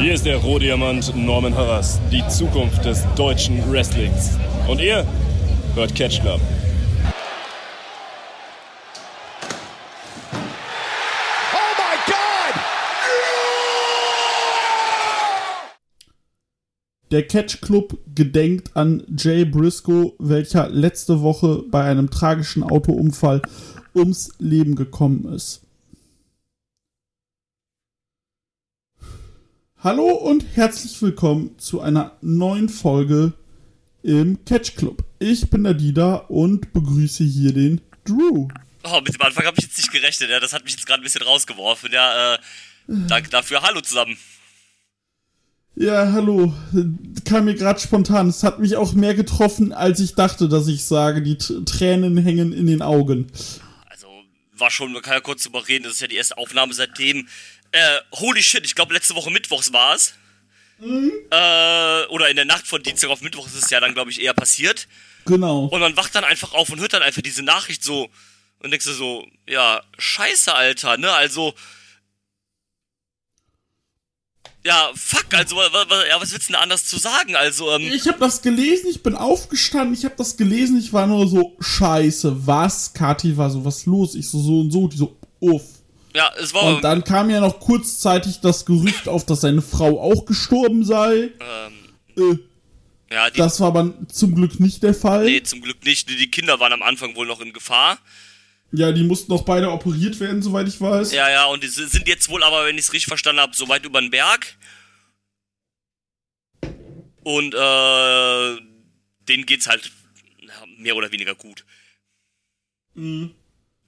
Hier ist der Rohdiamant Norman Harras, die Zukunft des deutschen Wrestlings. Und ihr hört Catch Club. Der Catch Club gedenkt an Jay Briscoe, welcher letzte Woche bei einem tragischen Autounfall ums Leben gekommen ist. Hallo und herzlich willkommen zu einer neuen Folge im Catch Club. Ich bin der Dida und begrüße hier den Drew. Oh, mit dem Anfang habe ich jetzt nicht gerechnet, ja. Das hat mich jetzt gerade ein bisschen rausgeworfen, ja. Äh, danke dafür. Hallo zusammen. Ja, hallo. Kam mir gerade spontan. Es hat mich auch mehr getroffen, als ich dachte, dass ich sage. Die T Tränen hängen in den Augen. Also, war schon, man kann ja kurz drüber reden, das ist ja die erste Aufnahme seitdem. Äh, holy shit, ich glaube letzte Woche Mittwochs war es. Mhm. Äh, oder in der Nacht von Dienstag auf Mittwoch ist es ja dann, glaube ich, eher passiert. Genau. Und man wacht dann einfach auf und hört dann einfach diese Nachricht so und denkst du so, ja, scheiße, Alter, ne? Also, ja, fuck, also ja, was willst du denn anders zu sagen? Also, ähm, Ich habe das gelesen, ich bin aufgestanden, ich habe das gelesen, ich war nur so, scheiße, was? Kathi war so, was los? Ich so, so und so, die so, uff. Ja, es war. Und dann kam ja noch kurzzeitig das Gerücht auf, dass seine Frau auch gestorben sei. Ähm, äh, ja, die, das war aber zum Glück nicht der Fall. Nee, zum Glück nicht. Die Kinder waren am Anfang wohl noch in Gefahr. Ja, die mussten noch beide operiert werden, soweit ich weiß. Ja, ja, und die sind jetzt wohl aber, wenn ich es richtig verstanden habe, so weit über den Berg. Und äh, denen geht's halt mehr oder weniger gut. Mhm.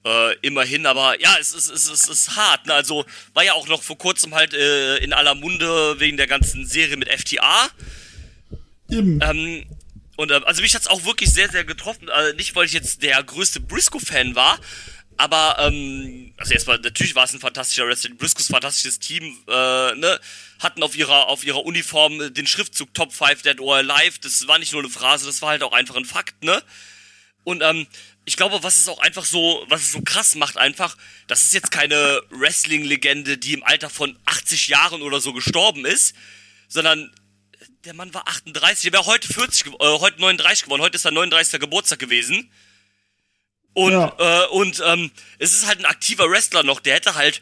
Äh, immerhin, aber ja, es ist, es, ist, es ist hart. Ne? Also war ja auch noch vor kurzem halt äh, in aller Munde wegen der ganzen Serie mit FTA. Eben. Ähm, und äh, also mich hat's auch wirklich sehr, sehr getroffen. Also nicht, weil ich jetzt der größte Briscoe-Fan war, aber ähm, also erstmal natürlich war es ein fantastischer Wrestling. Briscoes fantastisches Team, äh, ne, hatten auf ihrer auf ihrer Uniform den Schriftzug Top 5 Dead or Alive. Das war nicht nur eine Phrase, das war halt auch einfach ein Fakt, ne? Und ähm, ich glaube, was es auch einfach so, was es so krass macht, einfach, das ist jetzt keine Wrestling-Legende, die im Alter von 80 Jahren oder so gestorben ist, sondern der Mann war 38, der wäre heute 40, äh, heute 39 geworden, heute ist sein 39. Geburtstag gewesen. Und, ja. äh, und ähm, es ist halt ein aktiver Wrestler noch, der hätte halt,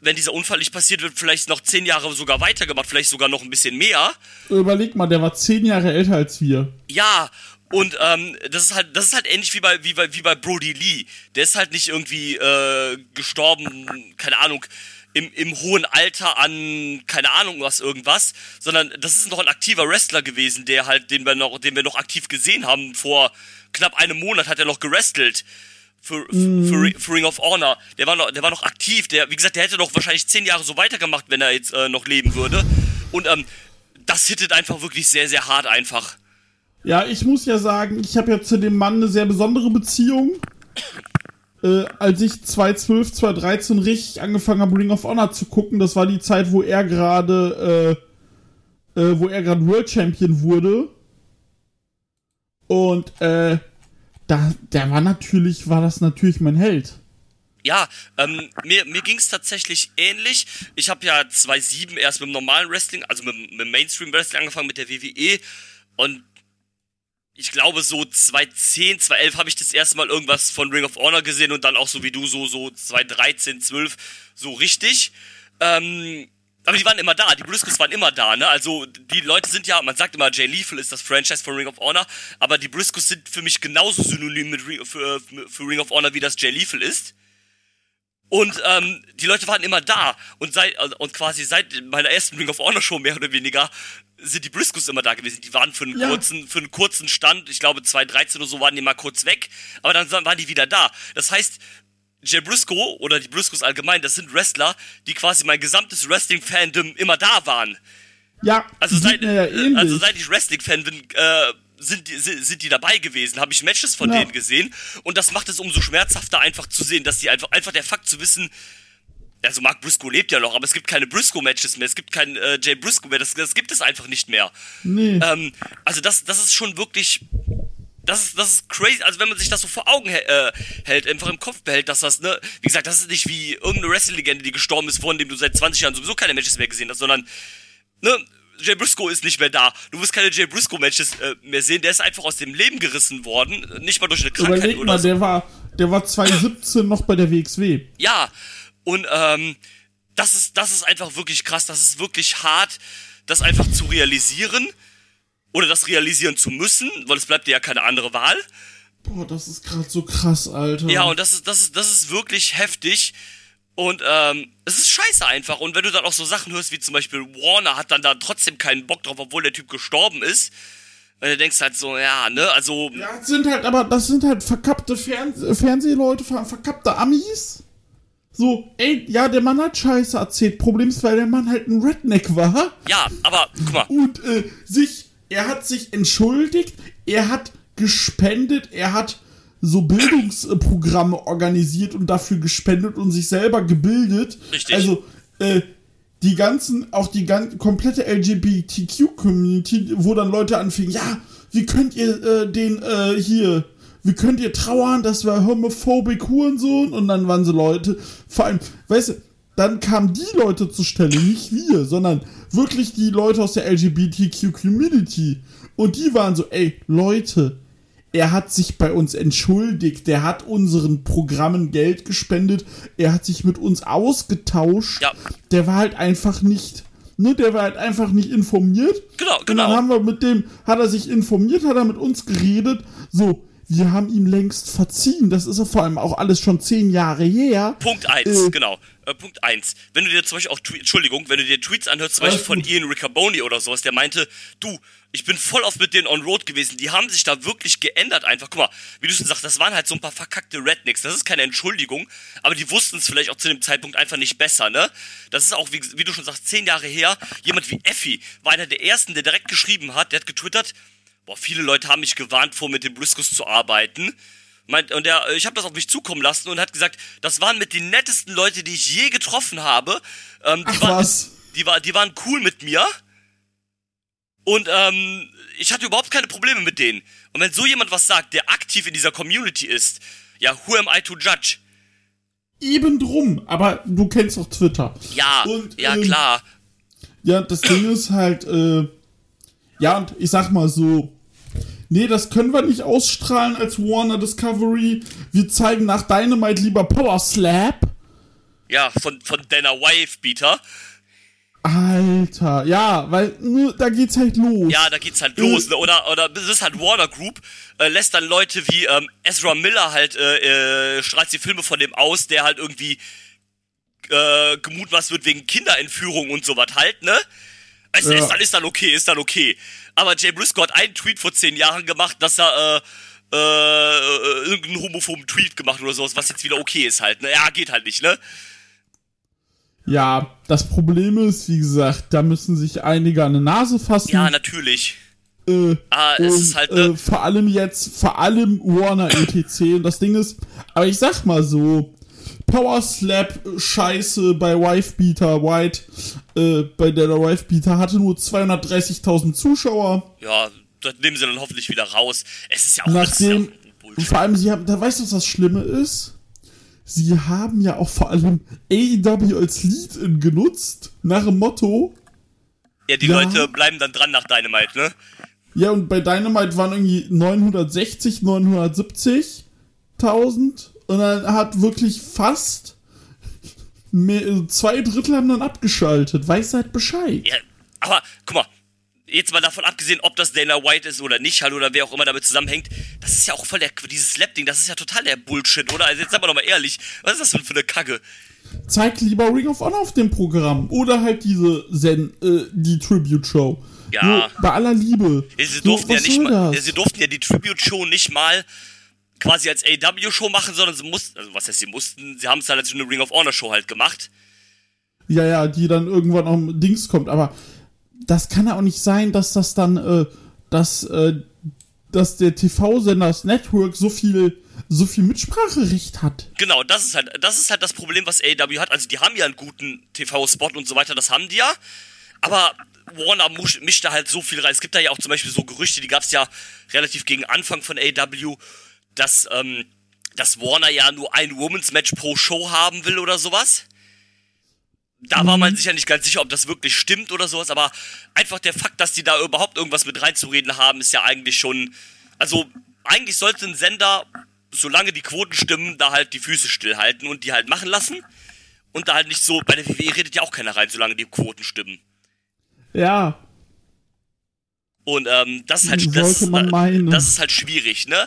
wenn dieser Unfall nicht passiert wird, vielleicht noch zehn Jahre sogar weitergemacht, vielleicht sogar noch ein bisschen mehr. Überleg mal, der war zehn Jahre älter als wir. Ja, und ähm, das ist halt, das ist halt ähnlich wie bei, wie bei, wie bei Brody Lee. Der ist halt nicht irgendwie äh, gestorben, keine Ahnung, im, im hohen Alter an, keine Ahnung was, irgendwas, sondern das ist noch ein aktiver Wrestler gewesen, der halt, den wir noch, den wir noch aktiv gesehen haben. Vor knapp einem Monat hat er noch gerestelt. Für, mm. für, für, Ring of Honor. Der war noch, der war noch aktiv. Der, wie gesagt, der hätte noch wahrscheinlich zehn Jahre so weitergemacht, wenn er jetzt äh, noch leben würde. Und ähm, das hittet einfach wirklich sehr, sehr hart einfach. Ja, ich muss ja sagen, ich habe ja zu dem Mann eine sehr besondere Beziehung äh, als ich 2012, 2013 richtig angefangen habe, Ring of Honor zu gucken, das war die Zeit, wo er gerade, äh, äh, wo er gerade World Champion wurde. Und äh, da, der war natürlich, war das natürlich mein Held. Ja, ähm, mir, mir ging es tatsächlich ähnlich. Ich habe ja 2007 erst mit dem normalen Wrestling, also mit, mit Mainstream Wrestling angefangen, mit der WWE. Und ich glaube, so 2010, 2011 habe ich das erste Mal irgendwas von Ring of Honor gesehen und dann auch so wie du, so, so 2013, 12, so richtig. Ähm, aber die waren immer da, die Briscoes waren immer da, ne? Also die Leute sind ja, man sagt immer, Jay Lethal ist das Franchise von Ring of Honor, aber die Briscoes sind für mich genauso synonym mit für, für Ring of Honor, wie das Jay Lethal ist. Und ähm, die Leute waren immer da und seit und quasi seit meiner ersten Ring of Honor Show mehr oder weniger sind die Briscoes immer da gewesen. Die waren für einen ja. kurzen, für einen kurzen Stand, ich glaube 2013 oder so waren die mal kurz weg, aber dann waren die wieder da. Das heißt, Jay Briscoe oder die Briscoes allgemein, das sind Wrestler, die quasi mein gesamtes Wrestling-Fandom immer da waren. Ja, also seit, ja äh, also seit ich Wrestling-Fan bin, äh, sind die, sind die dabei gewesen, habe ich Matches von ja. denen gesehen und das macht es umso schmerzhafter einfach zu sehen, dass die einfach, einfach der Fakt zu wissen, also Mark Briscoe lebt ja noch, aber es gibt keine Briscoe-Matches mehr, es gibt keinen äh, Jay Briscoe mehr, das, das gibt es einfach nicht mehr. Nee. Ähm, also das, das ist schon wirklich, das ist, das ist crazy, also wenn man sich das so vor Augen äh, hält, einfach im Kopf behält, dass das, ne, wie gesagt, das ist nicht wie irgendeine Wrestling-Legende, die gestorben ist, von dem du seit 20 Jahren sowieso keine Matches mehr gesehen hast, sondern ne, Jay Briscoe ist nicht mehr da. Du wirst keine Jay Briscoe-Matches äh, mehr sehen. Der ist einfach aus dem Leben gerissen worden. Nicht mal durch eine Krankheit Überleg oder mal, so. der war, der war 2017 noch bei der WXW. Ja, und ähm, das ist, das ist einfach wirklich krass. Das ist wirklich hart, das einfach zu realisieren oder das realisieren zu müssen, weil es bleibt dir ja keine andere Wahl. Boah, das ist gerade so krass, Alter. Ja, und das ist, das ist, das ist wirklich heftig. Und ähm, es ist scheiße einfach. Und wenn du dann auch so Sachen hörst, wie zum Beispiel Warner hat dann da trotzdem keinen Bock drauf, obwohl der Typ gestorben ist. Und du denkst halt so, ja, ne, also. Ja, das sind halt, aber das sind halt verkappte Fern Fernsehleute, ver verkappte Amis. So, ey, ja, der Mann hat Scheiße erzählt. Problem ist, weil der Mann halt ein Redneck war. Ja, aber guck mal, Und äh, sich, er hat sich entschuldigt, er hat gespendet, er hat so Bildungsprogramme organisiert und dafür gespendet und sich selber gebildet. Richtig. Also, äh, die ganzen, auch die ganze komplette LGBTQ-Community, wo dann Leute anfingen, ja, wie könnt ihr äh, den äh, hier, wie könnt ihr trauern, das war homophobic Hurensohn und dann waren so Leute, vor allem, weißt du, dann kamen die Leute zur Stelle, nicht wir, sondern wirklich die Leute aus der LGBTQ-Community und die waren so, ey, Leute, er hat sich bei uns entschuldigt, der hat unseren Programmen Geld gespendet, er hat sich mit uns ausgetauscht. Ja. Der war halt einfach nicht, ne, der war halt einfach nicht informiert. Genau, Und dann genau. haben wir mit dem, hat er sich informiert, hat er mit uns geredet. So, wir haben ihm längst verziehen. Das ist ja vor allem auch alles schon zehn Jahre her. Punkt eins, Äh. genau. Äh, Punkt eins. Wenn du dir zum Beispiel auch Entschuldigung, wenn du dir Tweets anhörst, zum Beispiel von gut. Ian Riccaboni oder sowas, der meinte, du, ich bin voll oft mit denen on road gewesen, die haben sich da wirklich geändert einfach. Guck mal, wie du schon sagst, das waren halt so ein paar verkackte Rednecks, das ist keine Entschuldigung, aber die wussten es vielleicht auch zu dem Zeitpunkt einfach nicht besser, ne? Das ist auch, wie, wie du schon sagst, zehn Jahre her, jemand wie Effi war einer der ersten, der direkt geschrieben hat, der hat getwittert, boah, viele Leute haben mich gewarnt vor, mit den Briscoes zu arbeiten. Meint, und der, ich habe das auf mich zukommen lassen und hat gesagt, das waren mit die nettesten Leute, die ich je getroffen habe. Ähm, die, Ach, waren, was? die, war, die waren cool mit mir. Und ähm, ich hatte überhaupt keine Probleme mit denen. Und wenn so jemand was sagt, der aktiv in dieser Community ist, ja, who am I to judge? Eben drum. Aber du kennst doch Twitter. Ja, Und, ja ähm, klar. Ja, das Ding ist halt, äh, ja, und ich sag mal so, nee, das können wir nicht ausstrahlen als Warner Discovery. Wir zeigen nach Dynamite lieber Power Slap. Ja, von, von Dana Wife Beater. Alter, ja, weil ne, da geht's halt los. Ja, da geht's halt los, ne? Oder, oder das ist halt Warner Group, äh, lässt dann Leute wie ähm, Ezra Miller halt, äh, äh, strahlt die Filme von dem aus, der halt irgendwie äh, gemutmaßt wird wegen Kinderentführung und sowas halt, ne? Also, Ja. ist, dann, ist dann okay, ist dann okay. Aber Jay Briscoe hat einen Tweet vor zehn Jahren gemacht, dass er, äh, äh, irgendeinen homophoben Tweet gemacht oder sowas, was jetzt wieder okay ist halt, ne? Ja, geht halt nicht, ne? Ja, das Problem ist, wie gesagt, da müssen sich einige an die Nase fassen. Ja, natürlich. Äh, Ah, es und, ist halt, ne? äh, vor allem jetzt, vor allem Warner ETC. und das Ding ist, aber ich sag mal so, Power Slap Scheiße bei Wifebeater White, äh, bei der der Wifebeater hatte nur 230.000 Zuschauer. Ja, das nehmen sie dann hoffentlich wieder raus. Es ist ja auch Nachdem, ja vor allem, sie haben, da weißt du, was das Schlimme ist? Sie haben ja auch vor allem AEW als Lead-In genutzt, nach dem Motto, Ja, die Ja. Leute bleiben dann dran nach Dynamite, ne? Ja, und bei Dynamite waren irgendwie 960, 970.000 und dann hat wirklich fast mehr, zwei Drittel haben dann abgeschaltet. Weiß halt Bescheid. Ja, aber guck mal, jetzt mal davon abgesehen, ob das Dana White ist oder nicht, halt, oder wer auch immer damit zusammenhängt, das ist ja auch voll der, dieses Slap-Ding, das ist ja total der Bullshit, oder? Also jetzt sagen wir doch mal ehrlich, was ist das denn für eine Kacke? Zeig lieber Ring of Honor auf dem Programm oder halt diese Zen, äh, die Tribute Show. Ja. Nur bei aller Liebe. Ja, sie So, durften ja was nicht mal, ja, sie durften ja die Tribute-Show nicht mal quasi als AW-Show machen, sondern sie mussten, also was heißt sie mussten, sie haben es dann als eine Ring of Honor-Show halt gemacht. Ja, ja, die dann irgendwann am Dings kommt. Aber das kann ja auch nicht sein, dass das dann, äh, dass, äh, dass der TV-Sender, das Network so viel, so viel Mitspracherecht hat. Genau, das ist halt, das ist halt das Problem, was AEW hat. Also die haben ja einen guten TV-Spot und so weiter, das haben die ja. Aber Warner mischt da halt so viel rein. Es gibt da ja auch zum Beispiel so Gerüchte, die gab es ja relativ gegen Anfang von AEW, dass, ähm, dass Warner ja nur ein Women's Match pro Show haben will oder sowas. da war man sich ja nicht ganz sicher, ob das wirklich stimmt oder sowas, aber einfach der Fakt, dass die da überhaupt irgendwas mit reinzureden haben, ist ja eigentlich schon, also eigentlich sollte ein Sender, solange die Quoten stimmen, da halt die Füße stillhalten und die halt machen lassen und da halt nicht so, bei der WWE redet ja auch keiner rein, solange die Quoten stimmen. Ja. Und ähm, das ist halt das, meinen. das ist halt schwierig, ne?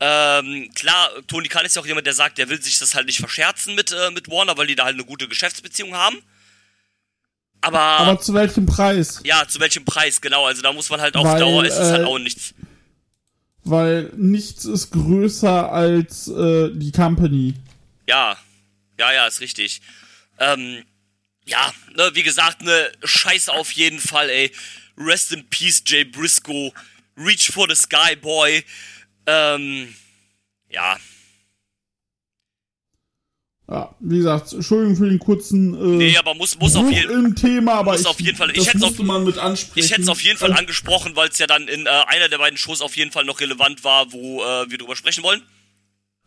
Ähm, klar, Tony Khan ist ja auch jemand, der sagt, der will sich das halt nicht verscherzen mit, äh, mit Warner, weil die da halt eine gute Geschäftsbeziehung haben. Aber, Aber zu welchem Preis? ja, zu welchem Preis, genau, also da muss man halt auf Weil, Dauer, ist es halt äh, auch nichts. Weil nichts ist größer als äh, die Company. Ja, ja, ja, ist richtig. Ähm, ja, ne, wie gesagt, ne, Scheiße auf jeden Fall, ey. Rest in Peace, Jay Briscoe. Reach for the Sky, Boy. Ähm, ja, Ja, wie gesagt, Entschuldigung für den kurzen äh, nee, aber muss, muss auf jeden im Thema, aber muss ich, auf jeden Fall- ich musste auf- man mit ansprechen. Ich hätte es auf jeden Fall Und- angesprochen, weil es ja dann in äh, einer der beiden Shows auf jeden Fall noch relevant war, wo äh, wir drüber sprechen wollen.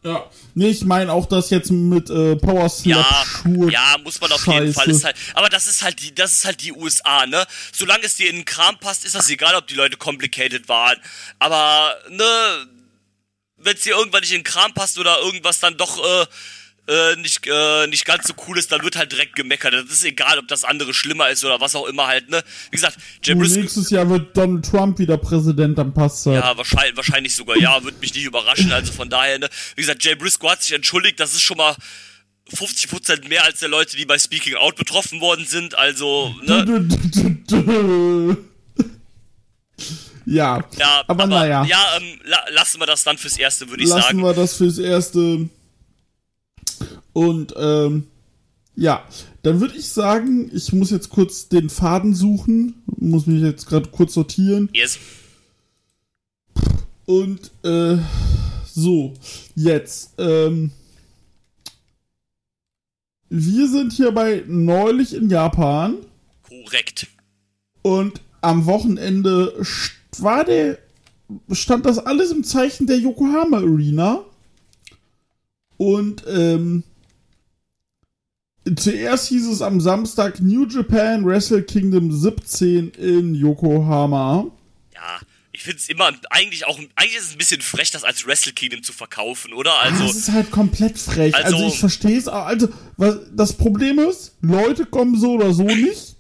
Ja, nee, ich meine auch das jetzt mit äh, Power Slap Ja, Schuhe. ja, muss man auf jeden Scheiße. Fall. Ist halt, aber das ist halt die, das ist halt die USA, ne? Solange es dir in den Kram passt, ist das egal, ob die Leute complicated waren. Aber ne, wenn es dir irgendwann nicht in den Kram passt oder irgendwas dann doch äh, äh, nicht äh, nicht ganz so cool ist, dann wird halt direkt gemeckert. Das ist egal, ob das andere schlimmer ist oder was auch immer halt, ne? Wie gesagt, Jay Und Briscoe nächstes Jahr wird Donald Trump wieder Präsident, dann passt das. Ja, wahrscheinlich, wahrscheinlich sogar, ja, würde mich nicht überraschen. Also von daher, ne, wie gesagt, Jay Briscoe hat sich entschuldigt, das ist schon mal 50% mehr als der Leute, die bei Speaking Out betroffen worden sind. Also, ne? Ja, Ja, aber, naja, Ja, ähm, la lassen wir das dann fürs Erste, würde ich lassen sagen. wir das fürs Erste. Und ähm, ja, dann würde ich sagen, ich muss jetzt kurz den Faden suchen, muss mich jetzt gerade kurz sortieren. Yes. Und äh, so, jetzt, ähm, wir sind hier bei neulich in Japan Korrekt. und am Wochenende st- war der, stand das alles im Zeichen der Yokohama Arena. Und ähm, zuerst hieß es am Samstag New Japan Wrestle Kingdom 17 in Yokohama. Ja, ich finde es immer, eigentlich auch, eigentlich ist es ein bisschen frech, das als Wrestle Kingdom zu verkaufen, oder? Also, das ist halt komplett frech. Also, Also- ich verstehe es auch. Also, was, das Problem ist, Leute kommen so oder so nicht.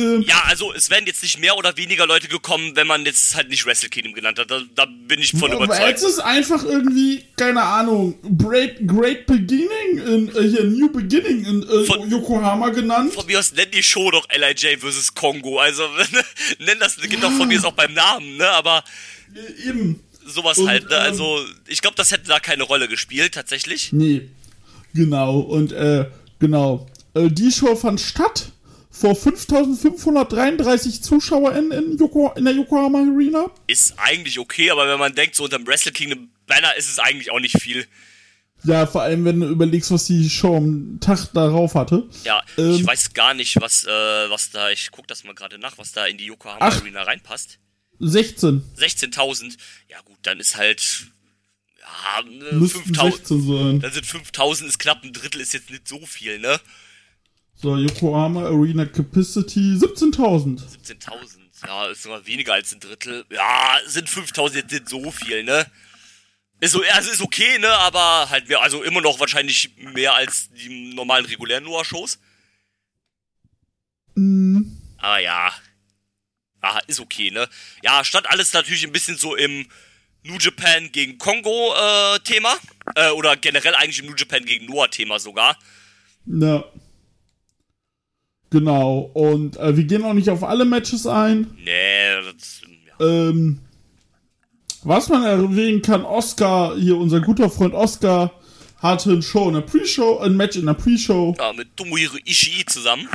Ähm, ja, also, es wären jetzt nicht mehr oder weniger Leute gekommen, wenn man jetzt halt nicht Wrestle Kingdom genannt hat. Da, da bin ich von aber überzeugt. jetzt ist einfach irgendwie, keine Ahnung, Great, Great Beginning in, äh, hier, New Beginning in äh, Von- Yokohama genannt. Von mir aus nenn die Show doch LIJ vs. Kongo. Also, nenn das, geht doch von mir aus auch beim Namen, ne? Aber Eben. sowas Und, halt, ne? ähm, Also, ich glaube, das hätte da keine Rolle gespielt, tatsächlich. Nee. Genau. Und, äh, genau. Äh, die Show fand statt vor 5533 ZuschauerInnen in, Yoko, in der Yokohama Arena. Ist eigentlich okay, aber wenn man denkt, so unterm Wrestle Kingdom Banner ist es eigentlich auch nicht viel. Ja, vor allem, wenn du überlegst, was die Show am Tag darauf hatte. Ja, Ähm. ich weiß gar nicht, was, äh, was da, ich guck das mal gerade nach, was da in die Yokohama Ach. Arena reinpasst. 16. 16.000. Ja gut, dann ist halt, ja, ne, Müssten 5.000. 16 sein. Dann sind 5.000, ist knapp ein Drittel, ist jetzt nicht so viel, ne? So, Yokohama Arena Capacity 17.000. 17.000. Ja, ist sogar weniger als ein Drittel. Ja, sind 5.000 jetzt nicht so viel, ne? Ist so, also ist okay, ne? Aber halt mehr, also immer noch wahrscheinlich mehr als die normalen regulären Noah-Shows. Mhm. Aber ja. Ah, ist okay, ne? Ja, stand alles natürlich ein bisschen so im New Japan gegen Kongo äh, Thema. Äh, oder generell eigentlich im New Japan gegen Noah Thema sogar. Ja. Genau. Und äh, wir gehen auch nicht auf alle Matches ein. Nee, das, ja. Ähm, was man erwähnen kann, Oscar, hier unser guter Freund Oscar, hatte ein Show in der Pre-Show, ein Match in der Pre-Show. ja, mit Tomohiro Ishii zusammen.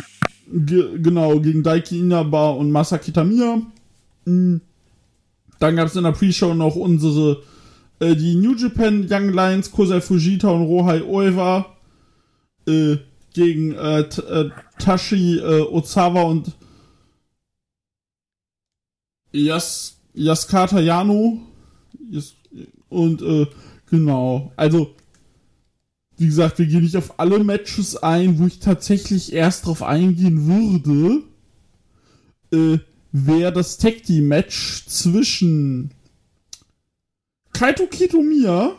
Ge genau, gegen Daiki Inaba und Masaki Tamiya. Mm. Dann gab es in der Pre-Show noch unsere, äh, die New Japan Young Lions, Kosei Fujita und Rohai Oiwa, äh, gegen äh, äh, Tashi äh, Ozawa und Yas Yaskata Yano. Yas und, äh, genau, also wie gesagt, wir gehen nicht auf alle Matches ein, wo ich tatsächlich erst drauf eingehen würde, äh, wäre das Tag Team Match zwischen Kaito Kitomiya,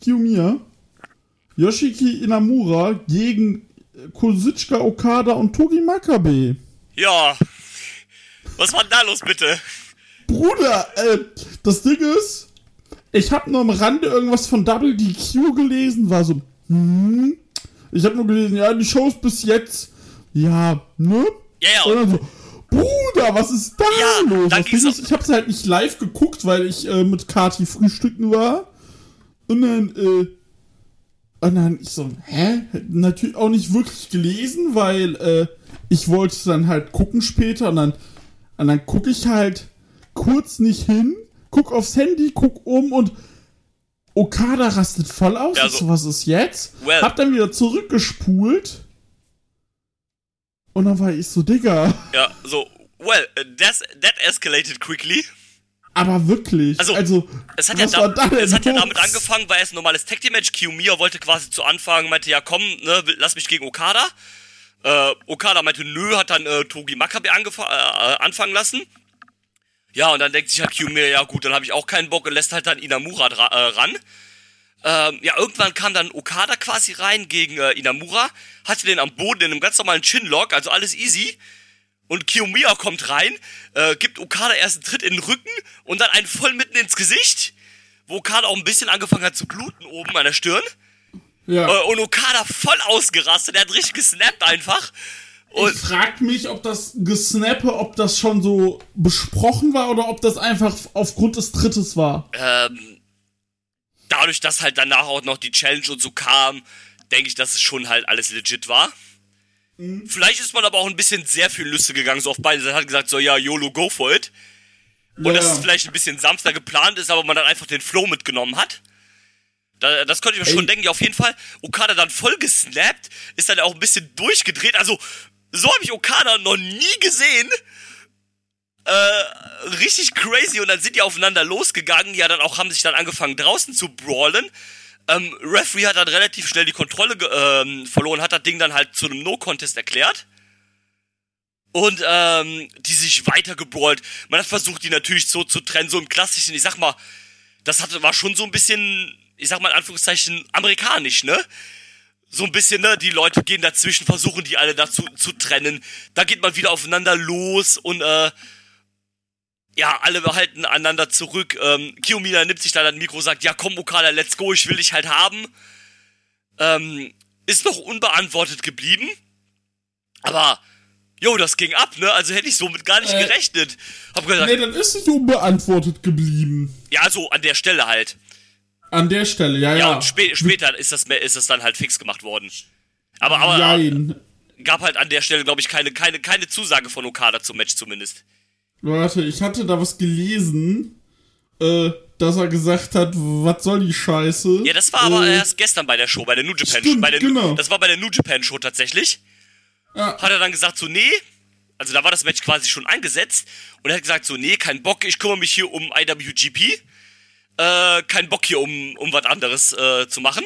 Kiyomiya, Yoshiki Inamura gegen Kozuchika Okada und Togi Makabe. Ja. Was war denn da los, bitte? Bruder, äh, das Ding ist, ich habe nur am Rande irgendwas von Double DQ gelesen, war so, hm, ich habe nur gelesen, ja, die Shows bis jetzt, ja, ne? Ja, ja. Und dann so, Bruder, was ist da Ja, los? dann Das ist, ich hab's halt nicht live geguckt, weil ich äh, mit Kati frühstücken war. Und dann, äh, und dann ich so, hä? Natürlich auch nicht wirklich gelesen, weil äh, ich wollte dann halt gucken später und dann, und dann gucke ich halt kurz nicht hin, guck aufs Handy, guck um und Okada rastet voll aus. Ja, so- was ist jetzt? Well. Hab dann wieder zurückgespult. Und dann war ich so, Digga. Ja, so, well, that's, that escalated quickly. Aber wirklich. Also, Also, Es hat, ja, da, da es hat ja damit angefangen, weil es ein normales Tag Team Match. Kiyomiya wollte quasi zu Anfang, meinte, ja komm, ne, lass mich gegen Okada. Äh, Okada meinte, nö, hat dann äh, Togi Makabe angefa- äh, anfangen lassen. Ja, und dann denkt sich halt Kiyomiya, ja gut, dann habe ich auch keinen Bock und lässt halt dann Inamura äh, ran. Ähm, ja, irgendwann kam dann Okada quasi rein gegen äh, Inamura, hatte den am Boden in einem ganz normalen Chinlock, also alles easy. Und Kiyomiya kommt rein, äh, gibt Okada erst einen Tritt in den Rücken und dann einen voll mitten ins Gesicht, wo Okada auch ein bisschen angefangen hat zu bluten oben an der Stirn. Ja. Äh, und Okada voll ausgerastet, der hat richtig gesnappt einfach. Und ich frag mich, ob das Gesnappe, ob das schon so besprochen war oder ob das einfach aufgrund des Trittes war. ähm, dadurch, dass halt danach auch noch die Challenge und so kam, denke ich, dass es schon halt alles legit war. Vielleicht ist man aber auch ein bisschen sehr viel Lüste gegangen, so auf beide Seiten hat gesagt, so ja, YOLO, go for it. Und Ja. dass es vielleicht ein bisschen sanfter geplant ist, aber man dann einfach den Flow mitgenommen hat. Da, das konnte ich mir Ey. schon denken. Ja, auf jeden Fall, Okada dann voll gesnappt, ist dann auch ein bisschen durchgedreht. Also, so habe ich Okada noch nie gesehen. Äh, richtig crazy. Und dann sind die aufeinander losgegangen. Ja, dann auch haben sich dann angefangen draußen zu brawlen. Ähm, Referee hat dann relativ schnell die Kontrolle ähm, verloren, hat das Ding dann halt zu einem No-Contest erklärt. Und ähm, die sich weiter gebrawlt. Man hat versucht, die natürlich so zu trennen, so im klassischen, ich sag mal, das hatte, war schon so ein bisschen, ich sag mal in Anführungszeichen, amerikanisch, ne? So ein bisschen, ne? Die Leute gehen dazwischen, versuchen die alle dazu zu trennen. Da geht man wieder aufeinander los und äh, ja, alle halten einander zurück. Ähm, Kiyomiya nimmt sich dann das Mikro, sagt, ja komm Okada, let's go, ich will dich halt haben. Ähm, ist noch unbeantwortet geblieben. Aber, jo, das ging ab, ne? Also hätte ich somit gar nicht Äh, gerechnet. Hab gesagt, Nee, dann ist es unbeantwortet geblieben. ja, so an der Stelle halt. An der Stelle, ja, Ja, ja. und spä später ist das, ist das dann halt fix gemacht worden. Aber, aber Jein. gab halt an der Stelle, glaube ich, keine, keine, keine Zusage von Okada zum Match zumindest. Warte, ich hatte da was gelesen, äh, dass er gesagt hat, was soll die Scheiße? Ja, das war aber äh, erst gestern bei der Show, bei der New Japan Stimmt, Show. Bei der, genau. Das war bei der New Japan Show tatsächlich. Ja. Hat er dann gesagt, so, nee. Also da war das Match quasi schon eingesetzt. Und er hat gesagt, so, nee, kein Bock, ich kümmere mich hier um IWGP. Äh, kein Bock hier um, um was anderes äh, zu machen.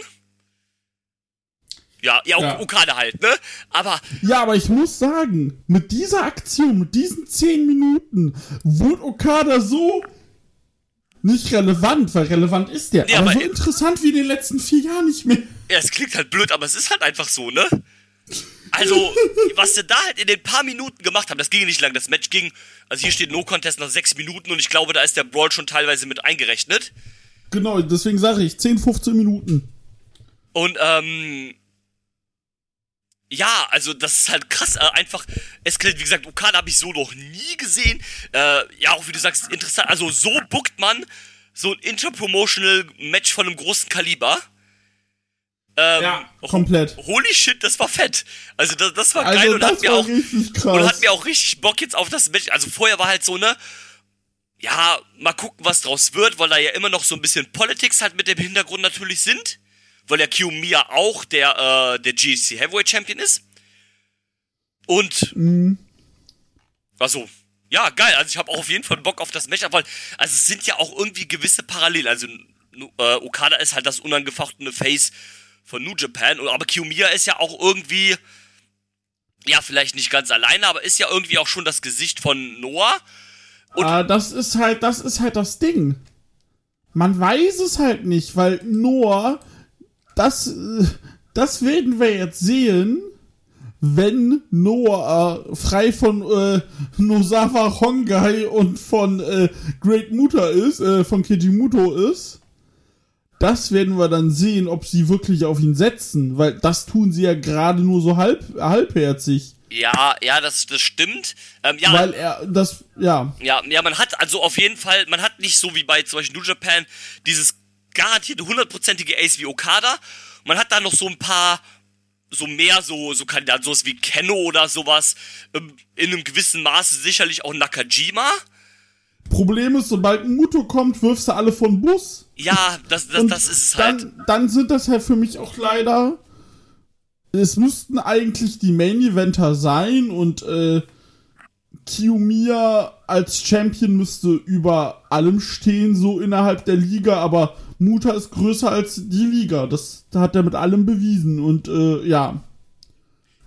Ja, ja, Ja. Okada halt, ne? Aber Ja, aber ich muss sagen, mit dieser Aktion, mit diesen 10 Minuten, wurde Okada so nicht relevant, weil relevant ist der, Ja, aber, aber- so interessant wie in den letzten vier Jahren nicht mehr. Ja, es klingt halt blöd, aber es ist halt einfach so, ne? Also, was sie da halt in den paar Minuten gemacht haben, das ging nicht lang. Das Match ging, also hier steht No Contest nach sechs Minuten und ich glaube, da ist der Brawl schon teilweise mit eingerechnet. Genau, deswegen sage ich 10, 15 Minuten. Und, ähm, ja, also das ist halt krass, äh, einfach eskaliert. Wie gesagt, Okada habe ich so noch nie gesehen. Äh, ja, auch wie du sagst, interessant. Also so bookt man so ein Interpromotional Match von einem großen Kaliber. Ähm, Ja, komplett. Holy shit, das war fett. Also das, das war geil Also und hat mir auch und hat mir auch richtig Bock jetzt auf das Match. Also vorher war halt so ne, ja, mal gucken, was draus wird, weil da ja immer noch so ein bisschen Politics halt mit dem Hintergrund natürlich sind, weil der Kiyomiya auch der äh, der GHC Heavyweight Champion ist. Und Mhm. also ja, geil. Also ich habe auch auf jeden Fall Bock auf das Match, weil also es sind ja auch irgendwie gewisse Parallelen. Also äh, Okada ist halt das unangefochtene Face von New Japan. Aber Kiyomiya ist ja auch irgendwie, ja, vielleicht nicht ganz alleine, aber ist ja irgendwie auch schon das Gesicht von Noah. Und ah, das ist halt, das ist halt das Ding. Man weiß es halt nicht, weil Noah, das, das werden wir jetzt sehen, wenn Noah frei von äh, Nosawa Hongai und von äh, Great Muta ist, äh, von Kijimuto ist. Das werden wir dann sehen, ob sie wirklich auf ihn setzen, weil das tun sie ja gerade nur so halb, halbherzig. Ja, ja, das, das stimmt. Ähm, ja, Weil er, das, ja. Ja, ja, man hat also auf jeden Fall, man hat nicht so wie bei zum Beispiel New Japan dieses garantierte hundertprozentige Ace wie Okada. Man hat da noch so ein paar so mehr so, so Kandidaten, sowas wie Kenno oder sowas, ähm, in einem gewissen Maße sicherlich auch Nakajima. Problem ist, sobald ein Muto kommt, wirfst du alle von Bus. Ja, das, das, das ist es halt. Dann, dann sind das halt für mich auch leider. Es müssten eigentlich die Main Eventer sein und äh, Kiyomiya als Champion müsste über allem stehen, so innerhalb der Liga, aber Muta ist größer als die Liga. Das hat er mit allem bewiesen. Und äh, ja.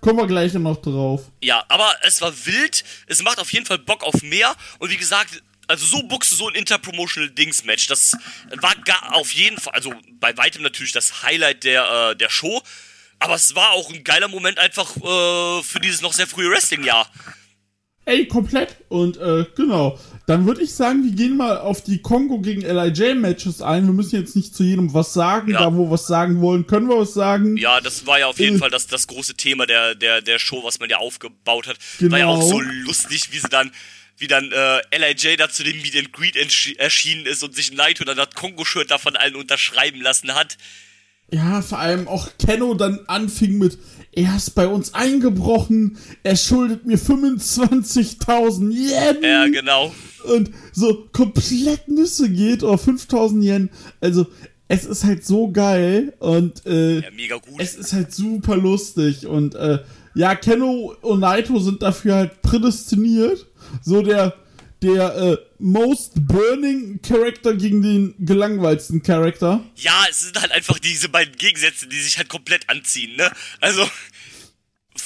Kommen wir gleich noch drauf. Ja, aber es war wild. Es macht auf jeden Fall Bock auf mehr. Und wie gesagt, also so buchst du so ein Interpromotional-Dings-Match. Das war gar auf jeden Fall, also bei weitem natürlich das Highlight der, äh, der Show. Aber es war auch ein geiler Moment einfach äh, für dieses noch sehr frühe Wrestling-Jahr. Ey, komplett. Und äh, genau. Dann würde ich sagen, wir gehen mal auf die Kongo gegen LIJ-Matches ein. Wir müssen jetzt nicht zu jedem was sagen. Ja. Da, wo wir was sagen wollen, können wir was sagen. Ja, das war ja auf jeden äh, Fall das, das große Thema der, der, der Show, was man ja aufgebaut hat. Genau. War ja auch so lustig, wie sie dann wie dann äh, LIJ da zu dem Meet and Greet erschienen ist und sich ein Naito dann das Kongo-Shirt da von allen unterschreiben lassen hat. Ja, vor allem auch Kenno dann anfing mit, er ist bei uns eingebrochen, er schuldet mir 25.000 Yen. Ja, genau. Und so komplett Nüsse geht, oder 5.000 Yen. Also, es ist halt so geil und äh, ja, mega gut. es ist halt super lustig und äh, ja, Kenno und Naito sind dafür halt prädestiniert. So der der äh, most burning Character gegen den gelangweilsten Charakter. Ja, es sind halt einfach diese beiden Gegensätze, die sich halt komplett anziehen, ne? Also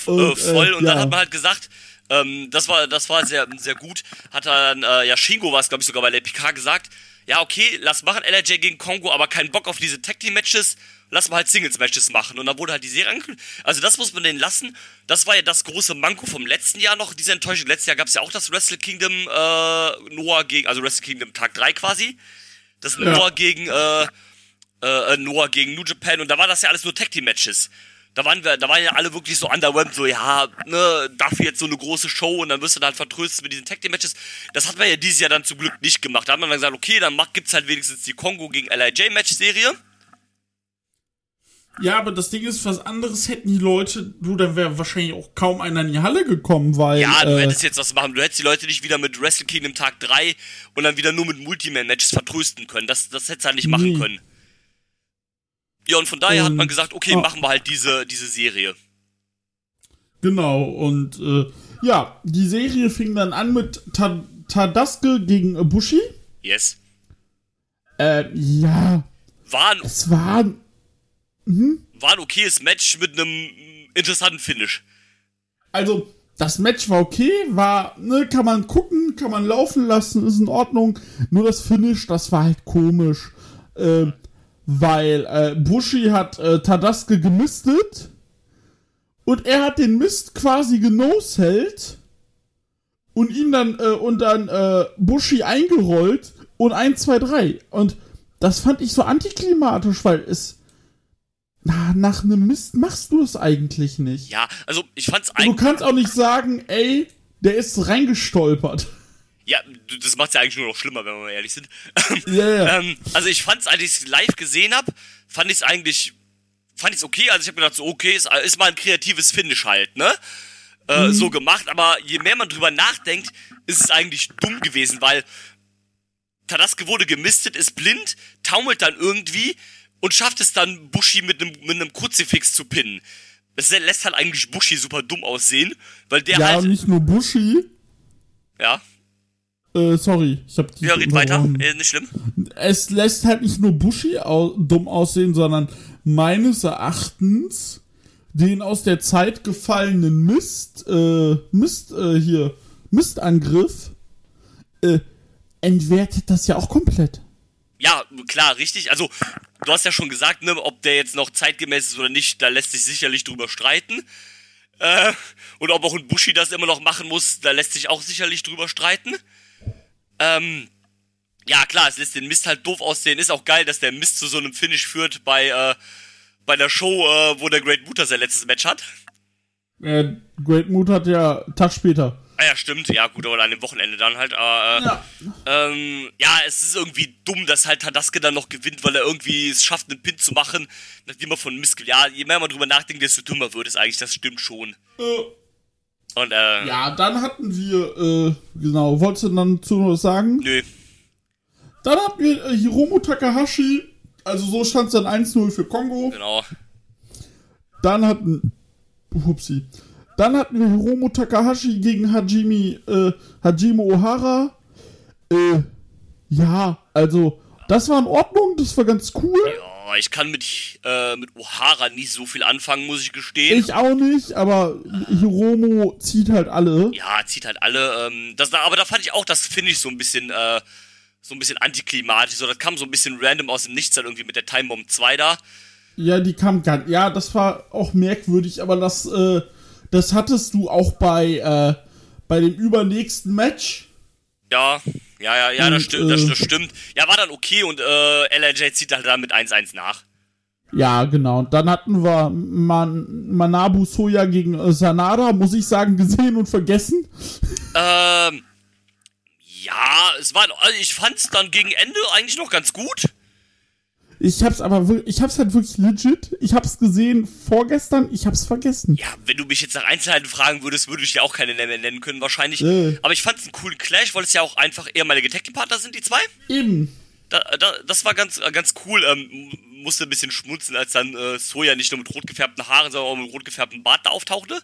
und, äh, voll. Äh, und ja. dann hat man halt gesagt, ähm, das war das war sehr sehr gut. Hat dann äh, ja Shingo war es glaube ich sogar bei der PK gesagt. Ja okay, lass machen LRJ gegen Kongo, aber keinen Bock auf diese Tag Team Matches lass mal halt Singles-Matches machen. Und dann wurde halt die Serie angekündigt. Also das muss man denen lassen. Das war ja das große Manko vom letzten Jahr noch, diese Enttäuschung. Letztes Jahr gab es ja auch das Wrestle Kingdom äh, Noah gegen, also Wrestle Kingdom Tag 3 quasi. Das ja. Noah gegen, äh, äh, Noah gegen New Japan. Und da war das ja alles nur Tag Team Matches. Da waren wir, da waren ja alle wirklich so underwhelmed, so, ja, ne, dafür jetzt so eine große Show und dann wirst du dann halt vertröstet mit diesen Tag Team Matches. Das hat man ja dieses Jahr dann zum Glück nicht gemacht. Da hat man dann gesagt, okay, dann macht, gibt's halt wenigstens die Kongo gegen LIJ Match Serie. Ja, aber das Ding ist, was anderes hätten die Leute, du, dann wäre wahrscheinlich auch kaum einer in die Halle gekommen, weil. Ja, du äh, hättest jetzt was machen. Du hättest die Leute nicht wieder mit Wrestle Kingdom Tag 3 und dann wieder nur mit Multiman-Matches vertrösten können. Das, das hättest du halt nicht machen nee. können. Ja, und von daher und, hat man gesagt, okay, oh. machen wir halt diese, diese Serie. Genau, und äh, ja, die Serie fing dann an mit Ta Tadaske gegen Bushi. Yes. Äh, ja. War es war Mhm. War ein okayes Match mit einem interessanten Finish. Also, das Match war okay, war, ne, kann man gucken, kann man laufen lassen, ist in Ordnung. Nur das Finish, das war halt komisch. Äh, weil äh, Bushi hat äh, Tadaske gemistet und er hat den Mist quasi genoselt und ihn dann äh, und dann äh, Bushi eingerollt und 1, 2, 3. Und das fand ich so antiklimatisch, weil es na, nach einem Mist machst du es eigentlich nicht. Ja, also ich fand's eigentlich. Du kannst auch nicht sagen, ey, der ist reingestolpert. Ja, das macht's ja eigentlich nur noch schlimmer, wenn wir mal ehrlich sind. Yeah. ähm, also ich fand's, als ich's live gesehen hab, fand ich's eigentlich, fand ich's okay. Also ich habe gedacht, so okay, ist, ist mal ein kreatives Finish halt, ne? Äh, mhm. So gemacht. Aber je mehr man drüber nachdenkt, ist es eigentlich dumm gewesen, weil Tadaske wurde gemistet, ist blind, taumelt dann irgendwie, und schafft es dann, Bushi mit einem mit einem Kruzifix zu pinnen. Das lässt halt eigentlich Bushi super dumm aussehen, weil der ja, halt. Ja, nicht nur Bushi. Ja. Äh, sorry, ich hab die Ja, red weiter. Äh, nicht schlimm. Es lässt halt nicht nur Bushi au dumm aussehen, sondern meines Erachtens den aus der Zeit gefallenen Mist, äh, Mist, äh, hier, Mistangriff, äh, entwertet das ja auch komplett. Ja, klar, richtig. Also, du hast ja schon gesagt, ne, ob der jetzt noch zeitgemäß ist oder nicht, da lässt sich sicherlich drüber streiten. Äh, und ob auch ein Bushi das immer noch machen muss, da lässt sich auch sicherlich drüber streiten. Ähm, ja, klar, es lässt den Mist halt doof aussehen. Ist auch geil, dass der Mist zu so einem Finish führt bei, äh, bei der Show, äh, wo der Great Muta sein letztes Match hat. Äh, Great Mood hat ja Tag später. Ah ja, stimmt. Ja, gut, aber an dem Wochenende dann halt. Aber, äh, Ja. Ähm, ja, es ist irgendwie dumm, dass halt Tadaske dann noch gewinnt, weil er irgendwie es schafft, einen Pin zu machen, nachdem er von Mist Ja, je mehr man drüber nachdenkt, desto dümmer wird es eigentlich. Das stimmt schon. Äh, Und, äh, ja, dann hatten wir, äh, genau, wolltest du dann zu noch sagen? nö. Dann hatten wir äh, Hiromu Takahashi, also so stand es dann 1-0 für Kongo. Genau. Dann hatten. Hupsi. Dann hatten wir Hiromu Takahashi gegen Hajimi, äh, Hajime Ohara. Äh, ja, also, das war in Ordnung, das war ganz cool. Ja, ich kann mit, äh, mit O'Hara nicht so viel anfangen, muss ich gestehen. Ich auch nicht, aber Hiromu zieht halt alle. ja, zieht halt alle. Ähm, das, aber da fand ich auch das Finish so ein bisschen, äh, so ein bisschen antiklimatisch. So, das kam so ein bisschen random aus dem Nichts dann irgendwie mit der Time Bomb 2 da. Ja, die kam ganz. Ja, das war auch merkwürdig, aber das, äh, das hattest du auch bei, äh, bei dem übernächsten Match. Ja, ja, ja, ja, das, stimmt, äh, das stimmt. Ja, war dann okay und äh, LRJ zieht halt dann mit 1-1 nach. Ja, genau. Und dann hatten wir Man Manabu Soya gegen äh, Sanada, muss ich sagen, gesehen und vergessen. Ähm, ja, es war, also ich fand's dann gegen Ende eigentlich noch ganz gut. Ich hab's aber wirklich, ich hab's halt wirklich legit. Ich hab's gesehen vorgestern, ich hab's vergessen. Ja, wenn du mich jetzt nach Einzelheiten fragen würdest, würde ich dir auch keine Namen nennen können, wahrscheinlich. Äh. Aber ich fand's einen coolen Clash, weil es ja auch einfach ehemalige Tag-Team-Partner sind, die zwei. Eben. Da, da, das war ganz, ganz cool. Ähm, musste ein bisschen schmunzeln, als dann äh, Soja nicht nur mit rot gefärbten Haaren, sondern auch mit rot gefärbtem Bart da auftauchte.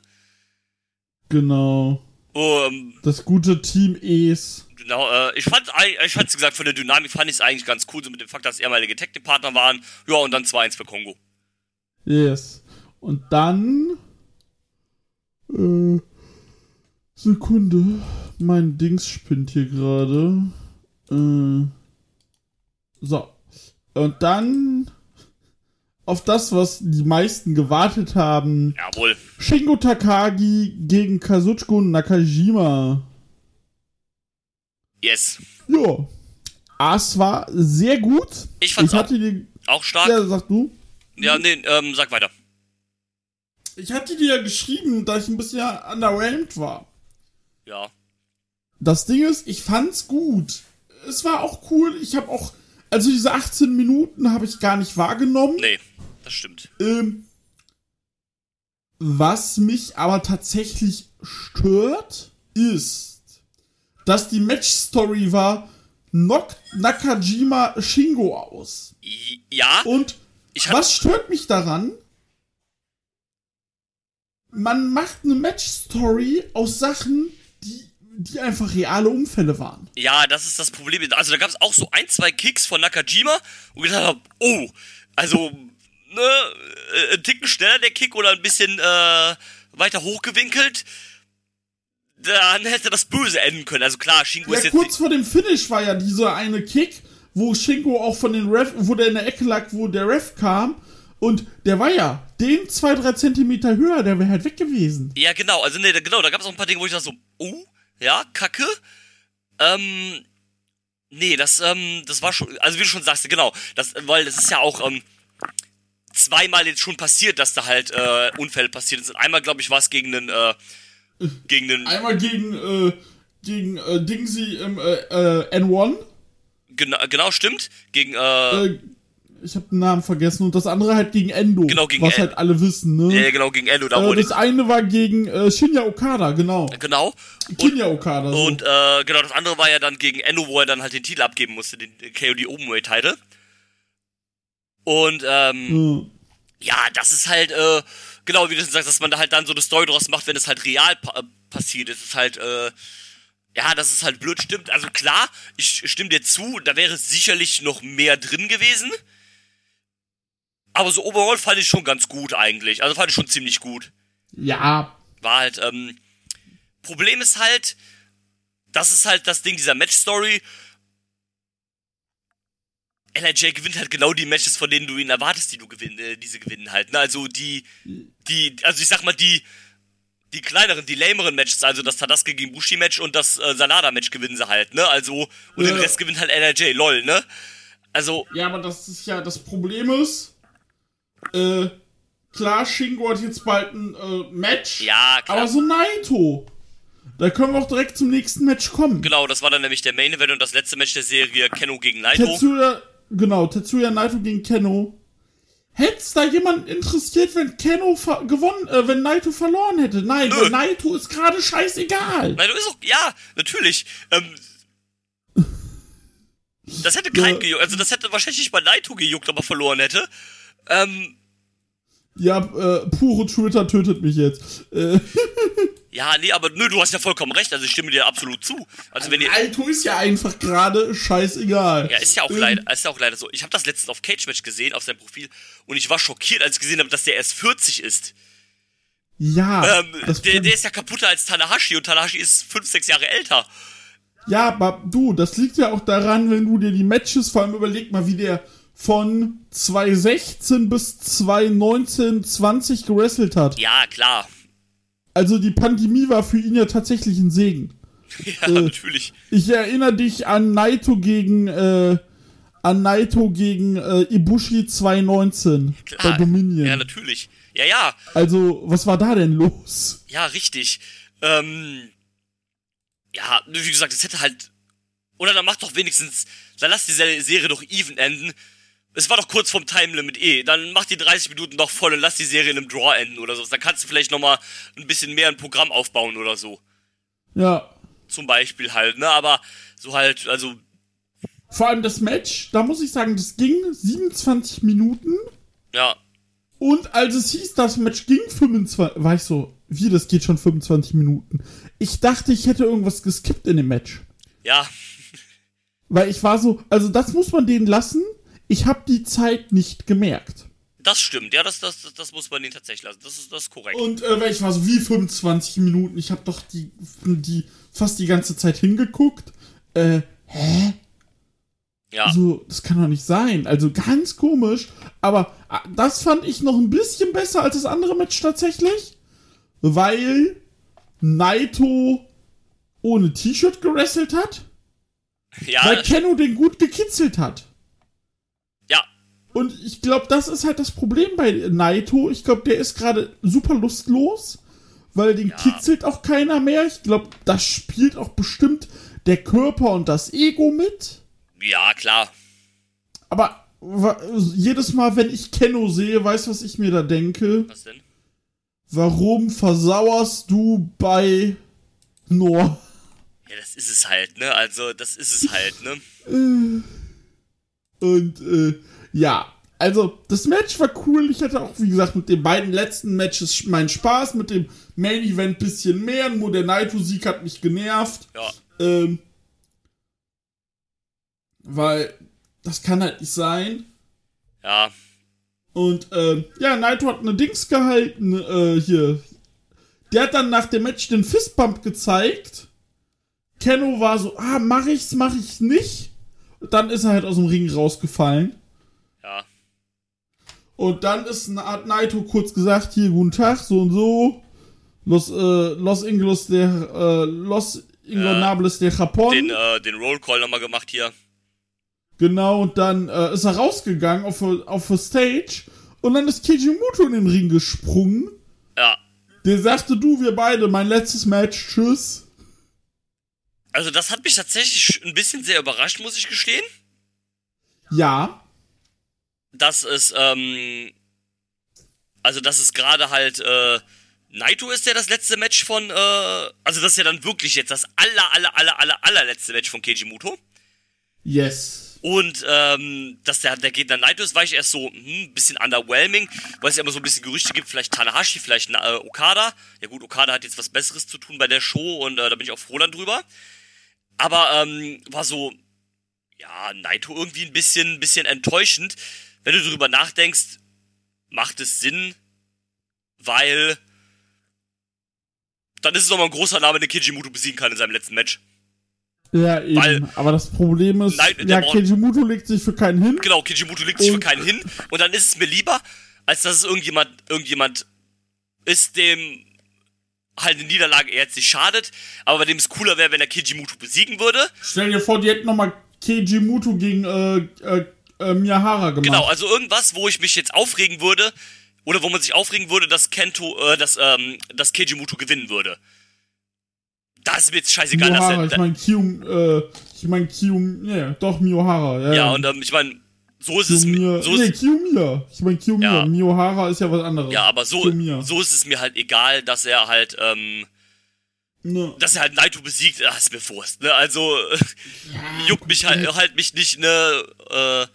Genau. Oh, ähm, Das gute Team Es. Genau, äh, ich fand ich fand's gesagt, von der Dynamik fand ich es eigentlich ganz cool, so mit dem Fakt, dass ehemalige Tag-Team-Partner waren. Ja, und dann 2-1 für Kongo. Yes. Und dann. Äh, Sekunde. Mein Dings spinnt hier gerade. Äh, so. Und dann. Auf das, was die meisten gewartet haben. Jawohl. Shingo Takagi gegen Kazuchiko Nakajima. Yes. Ja. Es war sehr gut. Ich fand's ich hatte die. Auch stark. Ja, sag du. Ja, nee, ähm, sag weiter. Ich hatte dir ja geschrieben, da ich ein bisschen underwhelmed war. Ja. Das Ding ist, ich fand's gut. Es war auch cool. Ich habe auch, also diese 18 Minuten habe ich gar nicht wahrgenommen. Nee, das stimmt. Ähm, was mich aber tatsächlich stört, ist, dass die Match-Story war, knockt Nakajima Shingo aus. Ja, Und ich was stört mich daran? Man macht eine Match-Story aus Sachen, die, die einfach reale Unfälle waren. ja, das ist das Problem. Also da gab es auch so ein, zwei Kicks von Nakajima und gedacht hab, oh, also, ne, äh, ein Ticken schneller der Kick oder ein bisschen äh, weiter hochgewinkelt. Dann hätte das böse enden können. Also klar, Shingo Ja, ist jetzt kurz vor dem Finish war ja dieser eine Kick, wo Shingo auch von den Ref, wo der in der Ecke lag, wo der Ref kam. Und der war ja den zwei, drei Zentimeter höher, der wäre halt weg gewesen. Ja, genau, also nee, genau, da gab es auch ein paar Dinge, wo ich dachte so, oh, ja, kacke. Ähm, nee, das, ähm, das war schon, also wie du schon sagst, genau, das, weil das ist ja auch, ähm, zweimal jetzt schon passiert, dass da halt, äh, Unfälle passiert sind. Einmal, glaube ich, war es gegen einen, äh, gegen einen, Einmal gegen, äh, gegen äh, Dingsy im äh, äh, N1. genau, genau, stimmt, gegen, äh, Äh, ich habe den Namen vergessen. Und das andere halt gegen Endo. Genau, gegen Was En- halt alle wissen, ne? äh, genau, gegen Endo, da äh, das eine war gegen äh, Shinya Okada, genau. genau. Und, Kinya Okada. So. Und äh, genau, das andere war ja dann gegen Enno, wo er dann halt den Titel abgeben musste, den KOD Openweight Title. Und ähm, ja. ja, das ist halt äh, genau wie du schon sagst, dass man da halt dann so eine Story draus macht, wenn es halt real pa äh, passiert. Es ist halt äh, Ja, das ist halt blöd, stimmt. Also klar, ich stimme dir zu, da wäre sicherlich noch mehr drin gewesen. Aber so overall fand ich schon ganz gut eigentlich. Also fand ich schon ziemlich gut. Ja. War halt, ähm, Problem ist halt, das ist halt das Ding dieser Match-Story. LIJ gewinnt halt genau die Matches, von denen du ihn erwartest, die du gewinnen, äh, diese gewinnen halt. Ne? Also die, die, also ich sag mal, die, die kleineren, die lameren Matches, also das Tadaske gegen Bushi Match und das äh, Sanada Match gewinnen sie halt, ne? Also, und Ja. den Rest gewinnt halt LIJ, lol, ne? Also, Ja, aber das ist ja, das Problem ist, äh, klar, Shingo hat jetzt bald ein äh, Match. ja, klar. Aber so Naito. Da können wir auch direkt zum nächsten Match kommen. Genau, das war dann nämlich der Main Event und das letzte Match der Serie Kenno gegen Naito. Tetsuya, genau, Tetsuya Naito gegen Kenno. Hätt's da jemand interessiert, wenn Kenno gewonnen, äh, wenn Naito verloren hätte? Nein, Nö. Naito ist gerade scheißegal. Naito ist auch, ja, natürlich. Ähm, das hätte keinen Ja. gejuckt, also das hätte wahrscheinlich nicht bei Naito gejuckt, ob er verloren hätte. Ähm, Ja, äh, pure Twitter tötet mich jetzt. Äh, ja, nee, aber nö, du hast ja vollkommen recht, also ich stimme dir absolut zu. Also wenn ihr, Naito ist ja einfach gerade scheißegal. ja, ist ja auch Ähm, leider, ist ja auch leider so. Ich habe das letztens auf Cage Match gesehen, auf seinem Profil, und ich war schockiert, als ich gesehen habe, dass der erst 40 ist. Ja, Ähm, der, der ist ja kaputter als Tanahashi und Tanahashi ist 5, 6 Jahre älter. Ja, aber du, das liegt ja auch daran, wenn du dir die Matches, vor allem überleg mal, wie der von 2016 bis 2019, 20 gewrestelt hat. Ja, klar. Also die Pandemie war für ihn ja tatsächlich ein Segen. Ja, Äh. natürlich. Ich erinnere dich an Naito gegen, äh, an Naito gegen äh, Ibushi 2019 bei Klar. Dominion. Ja, natürlich. Ja, ja. also, was war da denn los? Ja, richtig. Ähm, ja, wie gesagt, es hätte halt. Oder dann mach doch wenigstens. Dann lass die Se- Serie doch even enden. Es war doch kurz vorm Time Limit eh. Dann mach die 30 Minuten doch voll und lass die Serie in einem Draw enden oder so. Dann kannst du vielleicht nochmal ein bisschen mehr ein Programm aufbauen oder so. Ja. Zum Beispiel halt, ne? Aber so halt, also, Vor allem das Match, da muss ich sagen, das ging 27 Minuten. ja. Und als es hieß, das Match ging 25, war ich so, wie, das geht schon 25 Minuten. Ich dachte, ich hätte irgendwas geskippt in dem Match. Ja, Weil ich war so, also das muss man denen lassen. Ich habe die Zeit nicht gemerkt. das stimmt. Ja, das, das, das, muss man denen tatsächlich lassen. Das ist, das ist korrekt. Und äh, weil ich war so, wie 25 Minuten? Ich habe doch die, die fast die ganze Zeit hingeguckt. Äh, hä? ja. So, das kann doch nicht sein. Also ganz komisch. Aber ah, das fand ich noch ein bisschen besser als das andere Match tatsächlich. Weil Naito ohne T-Shirt gewrestelt hat. Ja, weil Kenno den gut gekitzelt hat. Ja. Und ich glaube, das ist halt das Problem bei Naito. Ich glaube, der ist gerade super lustlos, weil den kitzelt auch keiner mehr. Ich glaube, das spielt auch bestimmt der Körper und das Ego mit. Ja, klar. Aber jedes Mal, wenn ich Kenno sehe, weißt du, was ich mir da denke? Was denn? Warum versauerst du bei Noah? Ja, das ist es halt, ne? Also, das ist es halt, ne? Und äh, ja, also das Match war cool. Ich hatte auch, wie gesagt, mit den beiden letzten Matches meinen Spaß. Mit dem Main Event bisschen mehr. Nur der Naito-Sieg hat mich genervt. Ja. Ähm, weil das kann halt nicht sein. Ja. Und ähm, ja, Naito hat eine Dings gehalten. Äh, hier. Der hat dann nach dem Match den Fistbump gezeigt. Kenno war so, ah, mach ich's, mach ich's nicht. Dann ist er halt aus dem Ring rausgefallen. Und dann ist, hat Naito kurz gesagt, hier, guten Tag, so und so. Los, äh, Los Inglos de, äh, Los Ingonables de Japón. Den, äh, den Rollcall nochmal gemacht hier. Genau, und dann äh, ist er rausgegangen auf, auf der Stage. Und dann ist Kijimuto in den Ring gesprungen. Ja. Der sagte, du, wir beide, mein letztes Match, tschüss. Also, das hat mich tatsächlich ein bisschen sehr überrascht, muss ich gestehen. Ja, Dass es, ähm, also, dass es gerade halt, äh, Naito ist ja das letzte Match von, äh, also das ist ja dann wirklich jetzt das aller, aller, aller, aller, allerletzte Match von Keiji Muto. yes. Und ähm, dass der, der Gegner Naito ist, war ich erst so hm, ein bisschen underwhelming, weil es ja immer so ein bisschen Gerüchte gibt, vielleicht Tanahashi, vielleicht äh, Okada. Ja gut, Okada hat jetzt was Besseres zu tun bei der Show und äh, da bin ich auch froh dann drüber. Aber ähm, war so, ja, Naito irgendwie ein bisschen, ein bisschen enttäuschend. Wenn du darüber nachdenkst, macht es Sinn, weil dann ist es nochmal ein großer Name, den Kijimuto besiegen kann in seinem letzten Match. Ja, eben. Weil- aber das Problem ist, Nein, der ja, Kejimuto legt sich für keinen hin. Genau, Kijimuto legt sich für keinen hin. Und dann ist es mir lieber, als dass es irgendjemand, irgendjemand ist, dem halt eine Niederlage eher jetzt nicht schadet, aber bei dem es cooler wäre, wenn er Kijimuto besiegen würde. Stell dir vor, die hätten nochmal Kejimuto gegen äh, äh, äh, Miyahara gemacht. Genau, also irgendwas, wo ich mich jetzt aufregen würde, oder wo man sich aufregen würde, dass Kento, äh, dass, ähm, dass Kijimuto gewinnen würde. Da ist mir jetzt scheißegal, Miyahara, dass ich er. meine Kyung, äh, ich meine Kyung, nee, doch Miyahara, ja. ja, und ähm, ich meine, so ist es Kiyomiya, mir. So nee, Kiyomiya. Ich meine Kiyomiya. Ja. Miyahara ist ja was anderes. ja, aber so, Kiyomiya. so ist es mir halt egal, dass er halt, ähm, Ne. dass er halt Naito besiegt, ah, ist mir Wurst, ne? Also, juckt mich halt, halt mich nicht, ne, äh,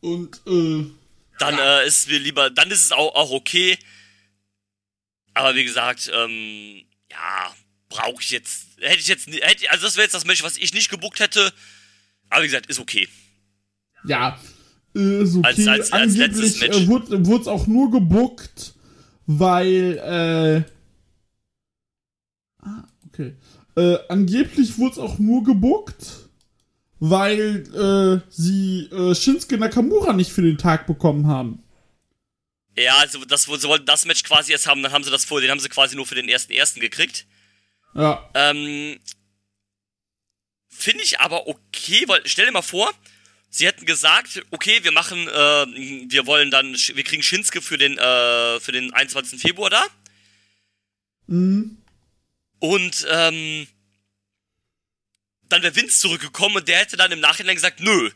Und, äh, dann äh, ist es mir lieber, dann ist es auch, auch okay. Aber wie gesagt, ähm, ja, brauche ich jetzt, hätte ich jetzt, hätte, also das wäre jetzt das Match, was ich nicht gebuckt hätte. Aber wie gesagt, ist okay. ja, äh, ist okay. Als- als- als letztes Angeblich Match. äh, wurde es auch nur gebuckt, weil, äh, ah, okay. Äh, angeblich wurde es auch nur gebuckt, weil äh, sie äh, Shinsuke Nakamura nicht für den Tag bekommen haben. Ja, also das, sie wollten das Match quasi erst haben, dann haben sie das vor, den haben sie quasi nur für den ersten ersten gekriegt. Ja, Ähm, Finde ich aber okay, weil stell dir mal vor, sie hätten gesagt, okay, wir machen, äh, wir wollen dann, wir kriegen Shinsuke für den, äh, für den 21. Februar da. mhm. Und ähm, dann wäre Vince zurückgekommen und der hätte dann im Nachhinein gesagt, nö.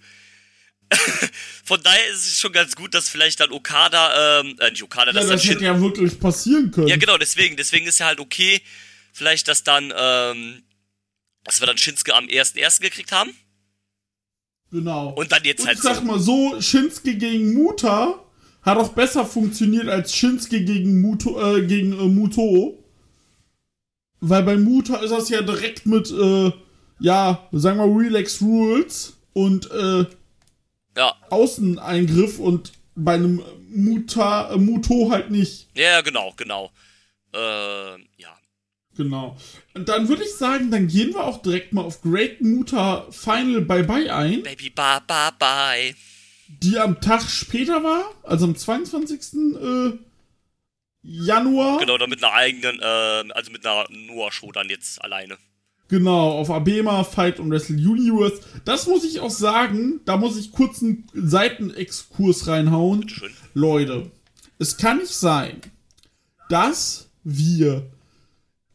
Von daher ist es schon ganz gut, dass vielleicht dann Okada, ähm, äh, nicht Okada, ja dass dann das hätte Shin ja wirklich passieren können. Ja, genau, deswegen, deswegen ist ja halt okay, vielleicht, dass dann, ähm, dass wir dann Shinsuke am 1.1. gekriegt haben. Genau. Und dann jetzt Und halt ich sag so. mal so, Shinsuke gegen Muta hat auch besser funktioniert als Shinsuke gegen Muto, äh, gegen äh, Muto. Weil bei Muta ist das ja direkt mit, äh, ja, sagen wir Relax Rules und äh, Ja, Außeneingriff und bei einem Muta, äh, Muto halt nicht. ja, genau, genau. Äh, ja. Genau. Und dann würde ich sagen, dann gehen wir auch direkt mal auf Great Muta Final Bye Bye ein, Baby, bye, bye, bye. die am Tag später war, also am 22. Äh, Januar. Genau, dann mit einer eigenen, äh, also mit einer Noah-Show dann jetzt alleine. Genau, auf Abema, Fight und Wrestle Universe. Das muss ich auch sagen, da muss ich kurz einen Seitenexkurs reinhauen. Schön. Leute, es kann nicht sein, dass wir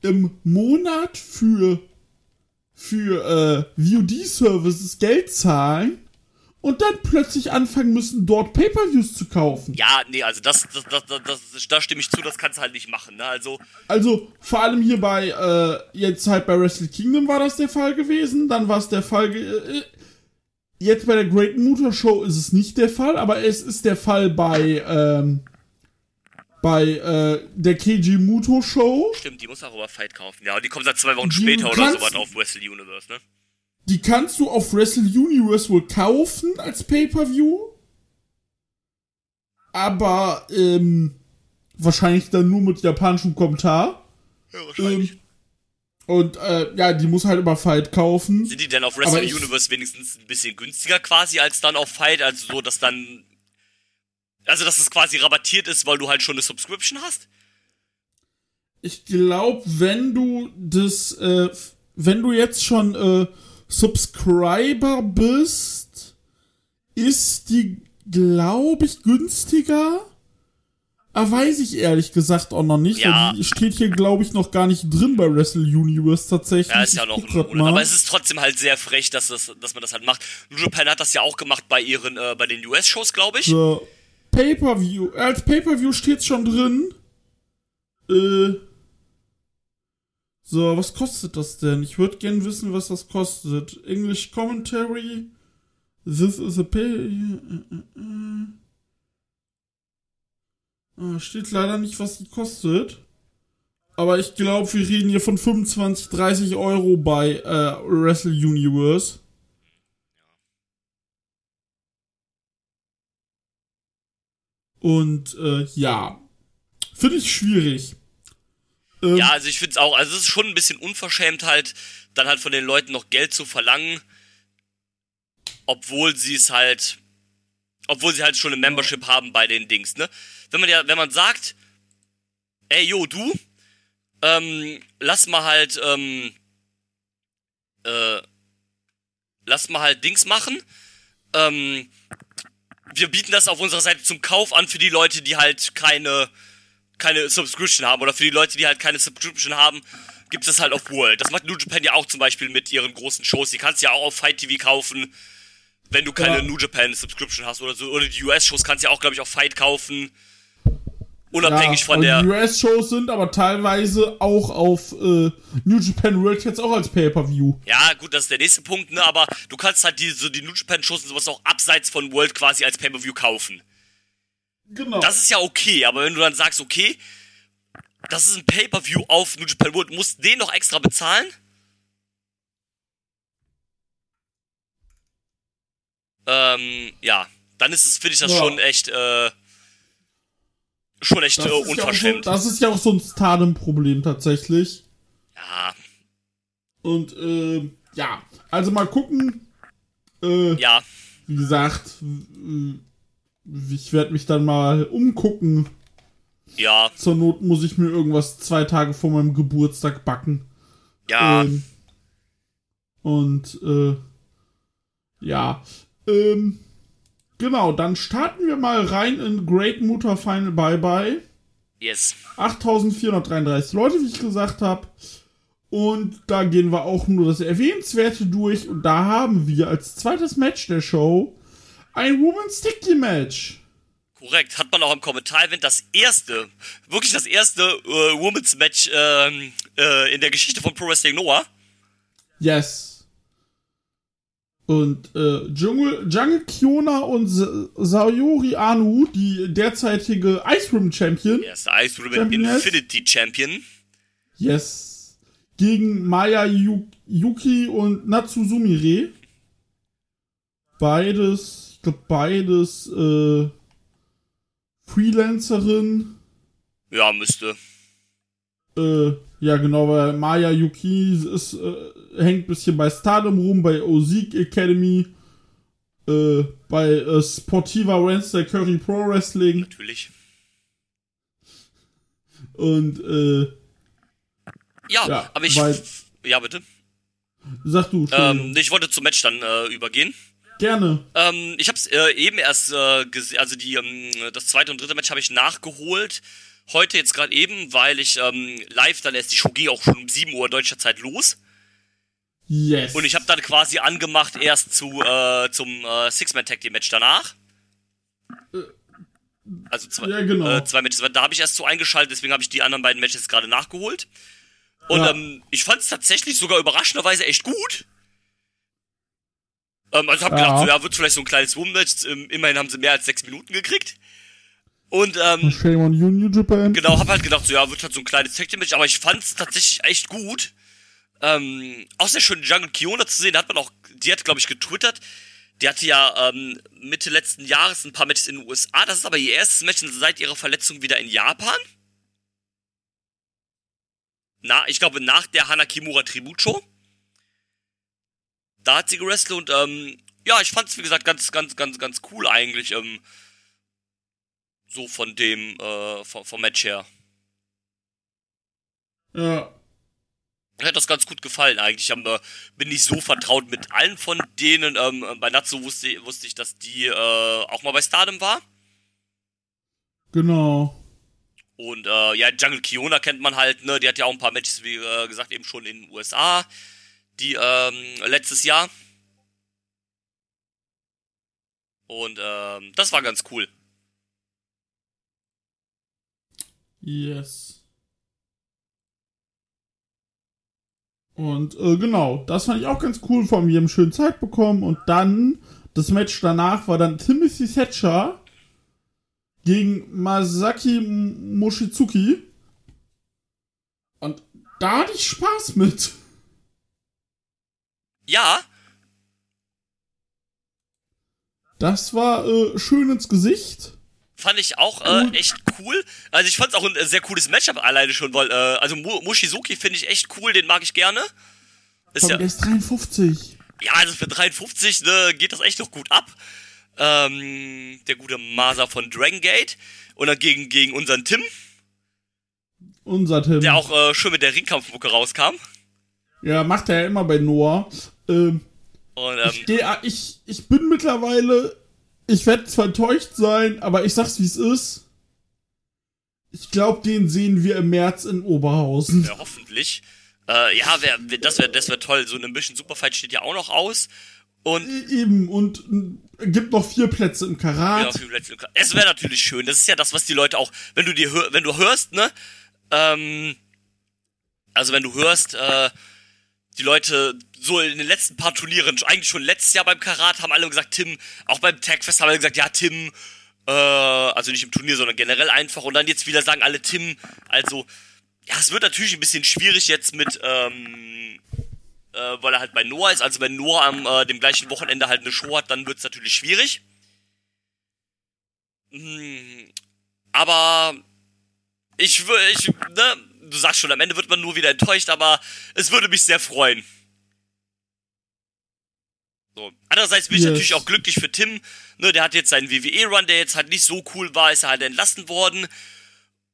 im Monat für, für äh, VOD-Services Geld zahlen und dann plötzlich anfangen müssen, dort Pay-Per-Views zu kaufen. Ja, nee, also das, das, das, das, das, da stimme ich zu, das kannst du halt nicht machen, ne? Also, Also vor allem hier bei, äh, jetzt halt bei Wrestle Kingdom war das der Fall gewesen, dann war es der Fall, ge äh, jetzt bei der Great Mutter Show ist es nicht der Fall, aber es ist der Fall bei, ähm, bei, äh, der KG Muto Show. stimmt, die muss auch über Fight kaufen. Ja, und die kommt dann zwei Wochen Die später oder sowas auf Wrestle Universe, ne? Die kannst du auf Wrestle Universe wohl kaufen als Pay-Per-View. Aber, ähm, wahrscheinlich dann nur mit japanischem Kommentar. Ja, Ähm, und, äh, ja, die muss halt über Fight kaufen. Sind die denn auf Wrestle ich- Universe wenigstens ein bisschen günstiger quasi als dann auf Fight? Also so, dass dann. Also, dass es quasi rabattiert ist, weil du halt schon eine Subscription hast? Ich glaube, wenn du das, äh, wenn du jetzt schon äh, Subscriber bist, ist die, glaube ich, günstiger. Aber weiß ich ehrlich gesagt auch noch nicht. Ja. weil Die steht hier, glaube ich, noch gar nicht drin bei Wrestle Universe tatsächlich. Ja, ist ja noch mal. Aber es ist trotzdem halt sehr frech, dass, das, dass man das halt macht. New Japan hat das ja auch gemacht bei ihren, äh, bei den US-Shows, glaube ich. So, Pay-Per-View. Als Pay-Per-View steht's schon drin. Äh. So, was kostet das denn? Ich würde gern wissen, was das kostet. English Commentary. This is a pay. Ah, steht leider nicht, was die kostet. Aber ich glaube, wir reden hier von 25, 30 Euro bei äh, Wrestle Universe. Und äh, ja, finde ich schwierig. Ähm, ja, also ich finde es auch, also es ist schon ein bisschen unverschämt halt, dann halt von den Leuten noch Geld zu verlangen, obwohl sie es halt, obwohl sie halt schon eine Membership haben bei den Dings, ne? Wenn man ja, wenn man sagt, ey, yo, du, ähm, lass mal halt, ähm, äh, lass mal halt Dings machen, ähm, wir bieten das auf unserer Seite zum Kauf an für die Leute, die halt keine, keine Subscription haben oder für die Leute, die halt keine Subscription haben, gibt es das halt auf World. Das macht New Japan ja auch zum Beispiel mit ihren großen Shows. Die kannst du ja auch auf Fight TV kaufen, wenn du keine ja. New Japan Subscription hast oder so. Oder die US-Shows kannst du ja auch, glaube ich, auf Fight kaufen. Unabhängig ja, von der. Die US-Shows sind aber teilweise auch auf äh, New Japan World jetzt auch als Pay-Per-View. Ja, gut, das ist der nächste Punkt, ne? Aber du kannst halt die, so die New Japan-Shows und sowas auch abseits von World quasi als Pay-Per-View kaufen. Genau. Das ist ja okay, aber wenn du dann sagst, okay, das ist ein Pay-Per-View auf New Japan World, musst den noch extra bezahlen? Ähm, ja, dann ist es, finde ich das ja. schon echt, äh, schon echt äh, unverschämt. Ja so, das ist ja auch so ein Stardom-Problem tatsächlich. Ja. Und, äh, ja, also mal gucken. Äh, ja. Wie gesagt, ich werde mich dann mal umgucken. Ja. Zur Not muss ich mir irgendwas zwei Tage vor meinem Geburtstag backen. Ja. Ähm, und, äh, ja. Ähm, Genau, dann starten wir mal rein in Great Mutter Final Bye Bye. Yes. 8433 Leute, wie ich gesagt habe. Und da gehen wir auch nur das Erwähnenswerte durch. Und da haben wir als zweites Match der Show ein Women's Sticky Match. Korrekt, hat man auch im Kommentar-Event das erste, wirklich das erste äh, Women's Match ähm, äh, in der Geschichte von Pro Wrestling Noah. Yes. Und äh, Jungle, Jungle Kiona und Sayori Anu, die derzeitige Ice Room Champion. Yes, Ice Champion Infinity Champion. Yes. Gegen Maya Yuki und Natsuzumire. Beides, glaube beides äh, Freelancerin. Ja, müsste. Äh, ja, genau, weil Maya Yuki ist, äh, hängt ein bisschen bei Stardom rum, bei Ozik Academy, äh, bei äh, Sportiva Wednesday Curry Pro Wrestling. Natürlich. Und, äh. Ja, ja aber ich. Weil, ja, bitte. Sag du. Ähm, ich wollte zum Match dann äh, übergehen. Gerne. Ähm, ich hab's äh, eben erst äh, gesehen, also die, ähm, das zweite und dritte Match habe ich nachgeholt heute jetzt gerade eben, weil ich ähm, live, dann erst die Show ging auch schon um 7 Uhr deutscher Zeit los. Yes. Und ich habe dann quasi angemacht erst zu äh, zum äh, Six-Man Tag Team Match danach. Also zwei, ja, genau. äh, zwei Matches. Da habe ich erst so eingeschaltet, deswegen habe ich die anderen beiden Matches gerade nachgeholt. Und ja. ähm, ich fand es tatsächlich sogar überraschenderweise echt gut. Ähm, also habe ja. gedacht, so, ja, wird vielleicht so ein kleines Woman-Match. Ähm, immerhin haben sie mehr als sechs Minuten gekriegt. Und ähm, Shame on you, New Japan. Genau, hab halt gedacht, so ja, wird halt so ein kleines Tag Match, aber ich fand's tatsächlich echt gut. Ähm, auch sehr schön Jungle Kiona zu sehen, da hat man auch, die hat glaube ich getwittert. Die hatte ja ähm, Mitte letzten Jahres ein paar Matches in den USA. Das ist aber ihr erstes Match seit ihrer Verletzung wieder in Japan. Na, ich glaube nach der Hana Kimura Tribute Show. Da hat sie gewrestelt und ähm, ja, ich fand's wie gesagt ganz, ganz, ganz, ganz cool eigentlich. Ähm, so von dem, äh, vom, vom Match her. Ja. Mir hat das ganz gut gefallen eigentlich. Ich äh, bin nicht so vertraut mit allen von denen. Ähm, bei Natsu wusste, wusste ich, dass die äh, auch mal bei Stardom war. Genau. Und äh, ja, Jungle Kiona kennt man halt, ne? Die hat ja auch ein paar Matches, wie äh, gesagt, eben schon in den USA. Die ähm, letztes Jahr. Und ähm, das war ganz cool. Yes. Und äh, genau, das fand ich auch ganz cool. Vor allem, wir haben schön Zeit bekommen. Und dann, das Match danach war dann Timothy Thatcher gegen Masaki Moshizuki. da hatte ich Spaß mit. Ja, Das war äh, schön ins Gesicht. fand ich auch äh, echt cool. Also ich fand es auch ein äh, sehr cooles Matchup alleine schon, weil, äh, also Mu- Mushizuki finde ich echt cool, den mag ich gerne. Ist Komm, ja, der ist 53. ja, also für 53 ne, geht das echt noch gut ab. Ähm, der gute Masa von Dragon Gate. Und dann gegen, gegen unseren Tim, Unser Tim. der auch äh, schön mit der Ringkampfmucke rauskam. Ja, macht er ja immer bei Noah. Ähm, Und ähm, ich, geh- ich, ich bin mittlerweile. Ich werde zwar enttäuscht sein, aber ich sag's wie es ist. Ich glaube, den sehen wir im März in Oberhausen. ja, hoffentlich. Äh, ja, wär, das wäre das wär toll. So eine Mission Superfight steht ja auch noch aus. Und E- Eben, und gibt noch vier Plätze im Ja, Karat. auf dem letzten Kla- es wäre natürlich schön. Das ist ja das, was die Leute auch, wenn du dir hör, wenn du hörst, ne? Ähm, also wenn du hörst, äh, die Leute so in den letzten paar Turnieren, eigentlich schon letztes Jahr beim Karat, haben alle gesagt, Tim, auch beim Tagfest haben alle gesagt, ja, Tim, äh, also nicht im Turnier, sondern generell einfach. Und dann jetzt wieder sagen alle Tim, also, ja, es wird natürlich ein bisschen schwierig jetzt mit, ähm, äh, weil er halt bei Noah ist. Also wenn Noah am äh, dem gleichen Wochenende halt eine Show hat, dann wird's natürlich schwierig. Hm, Aber ich ich, ne, du sagst schon, am Ende wird man nur wieder enttäuscht, aber es würde mich sehr freuen. So. Andererseits bin ich Yes. natürlich auch glücklich für Tim. Ne, der hat jetzt seinen WWE-Run, der jetzt halt nicht so cool war, ist er halt entlassen worden.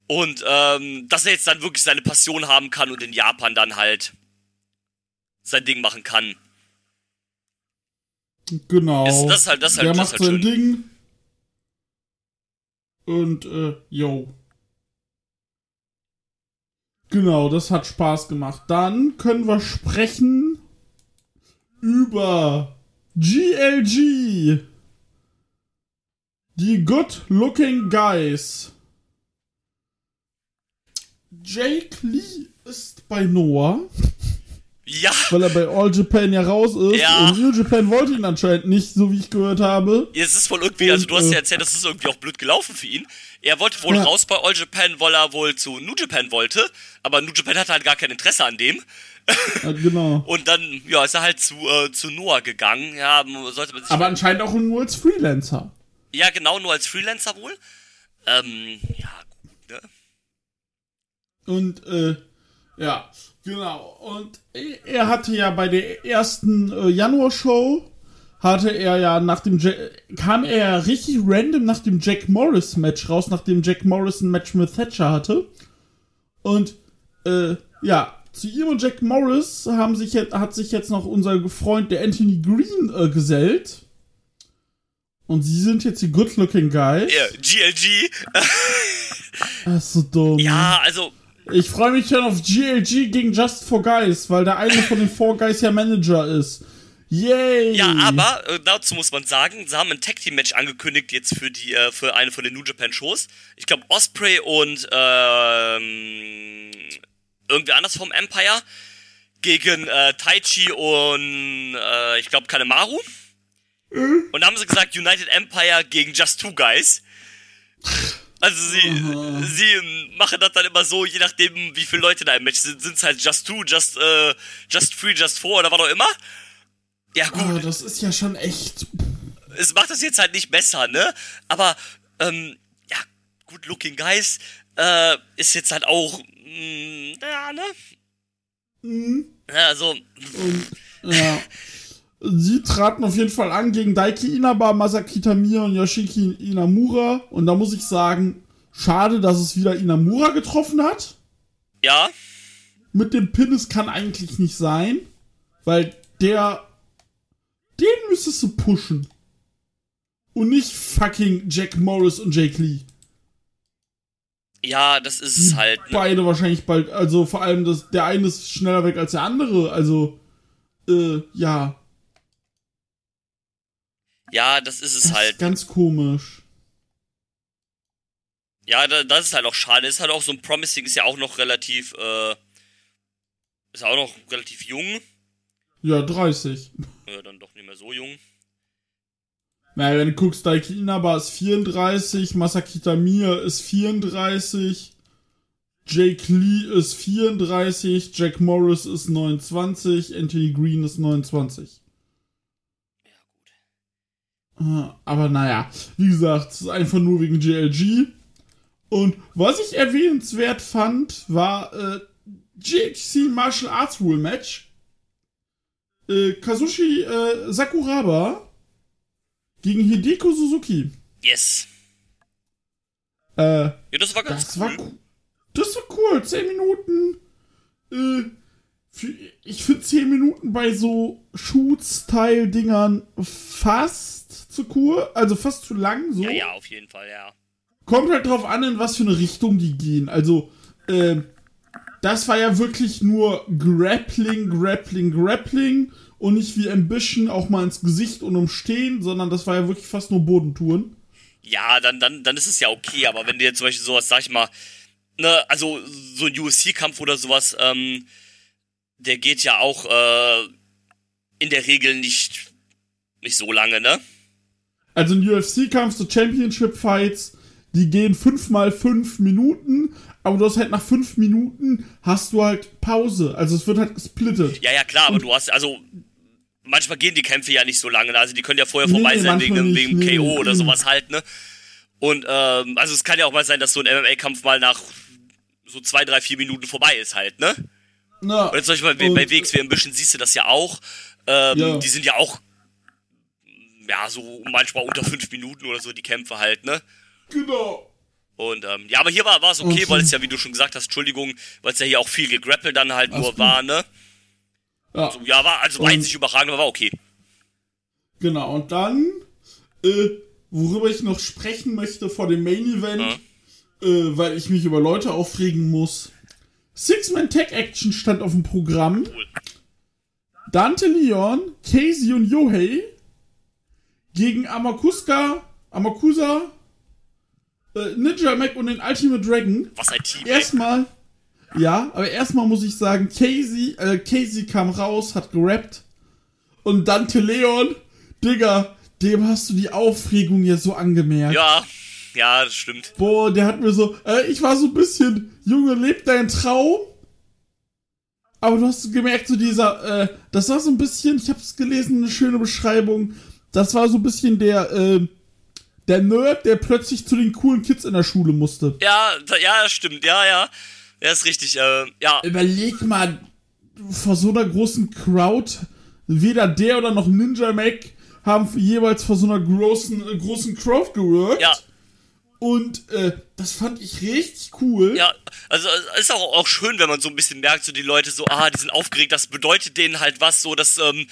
Und ähm, dass er jetzt dann wirklich seine Passion haben kann und in Japan dann halt sein Ding machen kann. Genau. Ist- das ist halt- das ist halt- Der das macht halt sein Ding. Und, äh, yo. Genau, das hat Spaß gemacht. Dann können wir sprechen über GLG. Die Good Looking Guys. Jake Lee ist bei Noah, Ja, weil er bei All Japan ja raus ist. Ja. Und New Japan wollte ihn anscheinend nicht, so wie ich gehört habe. es ist wohl irgendwie, also du hast ja äh, erzählt, das ist irgendwie auch blöd gelaufen für ihn. Er wollte wohl Ja. raus bei All Japan, weil er wohl zu New Japan wollte, aber New Japan hatte halt gar kein Interesse an dem. Ja, genau. Und dann, ja, ist er halt zu, äh, zu Noah gegangen. Ja, sollte man sich. Aber anscheinend auch nur als Freelancer. ja, genau, nur als Freelancer wohl. Ähm, ja, gut, ne? Und, äh, ja, genau. Und er- hatte ja bei der ersten äh, Januar-Show, hatte er ja nach dem, ja kam er ja richtig random nach dem Jack Morris-Match raus, nachdem Jack Morris ein Match mit Thatcher hatte. Und, äh, ja, zu ihm und Jack Morris haben sich jetzt, hat sich jetzt noch unser Freund, der Anthony Green, äh, gesellt. Und sie sind jetzt die Good-Looking Guys. Ja, GLG. Das ist so dumm. Ja, also, Ich freue mich schon auf GLG gegen Just for Guys, weil der eine von den Four Guys ja Manager ist. Yay! Ja, aber äh, dazu muss man sagen, sie haben ein Tag Team Match angekündigt jetzt für die äh, für eine von den New Japan Shows. Ich glaube Osprey und ähm, irgendwer anders vom Empire gegen äh, Taichi und äh, ich glaube Kanemaru. Und da haben sie gesagt United Empire gegen Just Two Guys. Also sie, sie ähm, machen das dann immer so, je nachdem wie viele Leute da im Match sind, sind es halt Just Two, Just, äh, Just Three, Just Four oder was auch immer. Ja gut, Oh, das ist ja schon echt. es macht das jetzt halt nicht besser, ne? Aber, ähm, ja, Good Looking Guys, äh, ist jetzt halt auch, mh, ja, ne? Mhm. Ja, also, Ja. Sie traten auf jeden Fall an gegen Daiki Inaba, Masaki Tamir und Yoshiki Inamura. Und da muss ich sagen, schade, dass es wieder Inamura getroffen hat. ja, Mit dem Pin, es kann eigentlich nicht sein. Weil der. Den müsstest du pushen. Und nicht fucking Jack Morris und Jake Lee. ja, das ist Die es halt, ne? beide wahrscheinlich bald, also vor allem das, der eine ist schneller weg als der andere, also äh, ja, Ja, das ist es das halt. ist ganz komisch. Ja, da, das ist halt auch schade. Ist halt auch so ein Promising, ist ja auch noch relativ, äh, ist auch noch relativ jung. Ja, 30. Ja, dann doch nicht mehr so jung. Naja, wenn du guckst, Daiki Inaba ist 34, Masaki Tamir ist 34, Jake Lee ist 34, Jack Morris ist 29, Anthony Green ist 29. Äh, Aber naja, wie gesagt, es ist einfach nur wegen JLG. Und was ich erwähnenswert fand, war äh, GHC Martial Arts Rule Match. Äh, Kazushi äh, Sakuraba gegen Hideko Suzuki. Yes. Äh, Ja, das war ganz das cool. war cool. Das war cool. 10 Minuten. Äh, ich finde 10 Minuten bei so Shoot-Style-Dingern fast zu cool. Also fast zu lang. So. Ja, ja, auf jeden Fall, ja. Kommt halt drauf an, in was für eine Richtung die gehen. Also, äh, das war ja wirklich nur Grappling, Grappling, Grappling und nicht wie Ambition auch mal ins Gesicht und umstehen, sondern das war ja wirklich fast nur Bodentouren. Ja, dann, dann, dann ist es ja okay, aber wenn jetzt zum Beispiel sowas, sag ich mal, ne, also so ein UFC-Kampf oder sowas, ähm, der geht ja auch äh, in der Regel nicht, nicht so lange, ne? Also ein UFC-Kampf, so Championship-Fights, die gehen 5 mal 5 Minuten, aber du hast halt nach 5 Minuten hast du halt Pause. Also es wird halt gesplittet. Ja, ja, klar, aber du hast, also, manchmal gehen die Kämpfe ja nicht so lange, ne? also die können ja vorher Nee, vorbei nee, sein wegen, wegen nee, KO oder sowas halt, ne? Und, ähm, also es kann ja auch mal sein, dass so ein MMA-Kampf mal nach so zwei, drei, vier Minuten vorbei ist halt, ne? Na, Oder zum Beispiel bei, und- bei WXW Ambition siehst du das ja auch. Ähm, Ja. Die sind ja auch, ja, so manchmal unter fünf Minuten oder so, die Kämpfe halt, ne? Genau. Und ähm, ja, aber hier war es okay, Okay. weil es ja, wie du schon gesagt hast, Entschuldigung, weil es ja hier auch viel gegrappelt dann halt nur gut. war, ne? Ja. So, ja, war also war Und- nicht überragend, aber war okay. Genau, und dann, äh, worüber ich noch sprechen möchte vor dem Main Event, äh, weil ich mich über Leute aufregen muss. Six-Man Tag Action stand auf dem Programm. Dante Leon, Casey und Yohei gegen Amakuska, Amakusa, äh, Ninja Mac und den Ultimate Dragon. Was ein Team. Erstmal, ja, aber erstmal muss ich sagen, Casey, äh, Casey kam raus, hat gerappt. Und Dante Leon, Digga, dem hast du die Aufregung ja so angemerkt. Ja, ja, das stimmt. Boah, der hat mir so, äh, ich war so ein bisschen, Junge, lebt dein Traum. Aber du hast gemerkt, so dieser, äh, das war so ein bisschen, ich hab's gelesen, eine schöne Beschreibung. Das war so ein bisschen der, äh, der Nerd, der plötzlich zu den coolen Kids in der Schule musste. Ja, ja, das stimmt, ja, ja. Ja, ist richtig, äh, ja. Überleg mal, vor so einer großen Crowd, weder der oder noch Ninja Mac haben jeweils vor so einer großen, äh, großen Crowd geworkt. Ja, Und äh, das fand ich richtig cool. ja, also es ist auch, auch schön, wenn man so ein bisschen merkt, so die Leute so, ah, die sind aufgeregt, das bedeutet denen halt was, so, dass, ähm,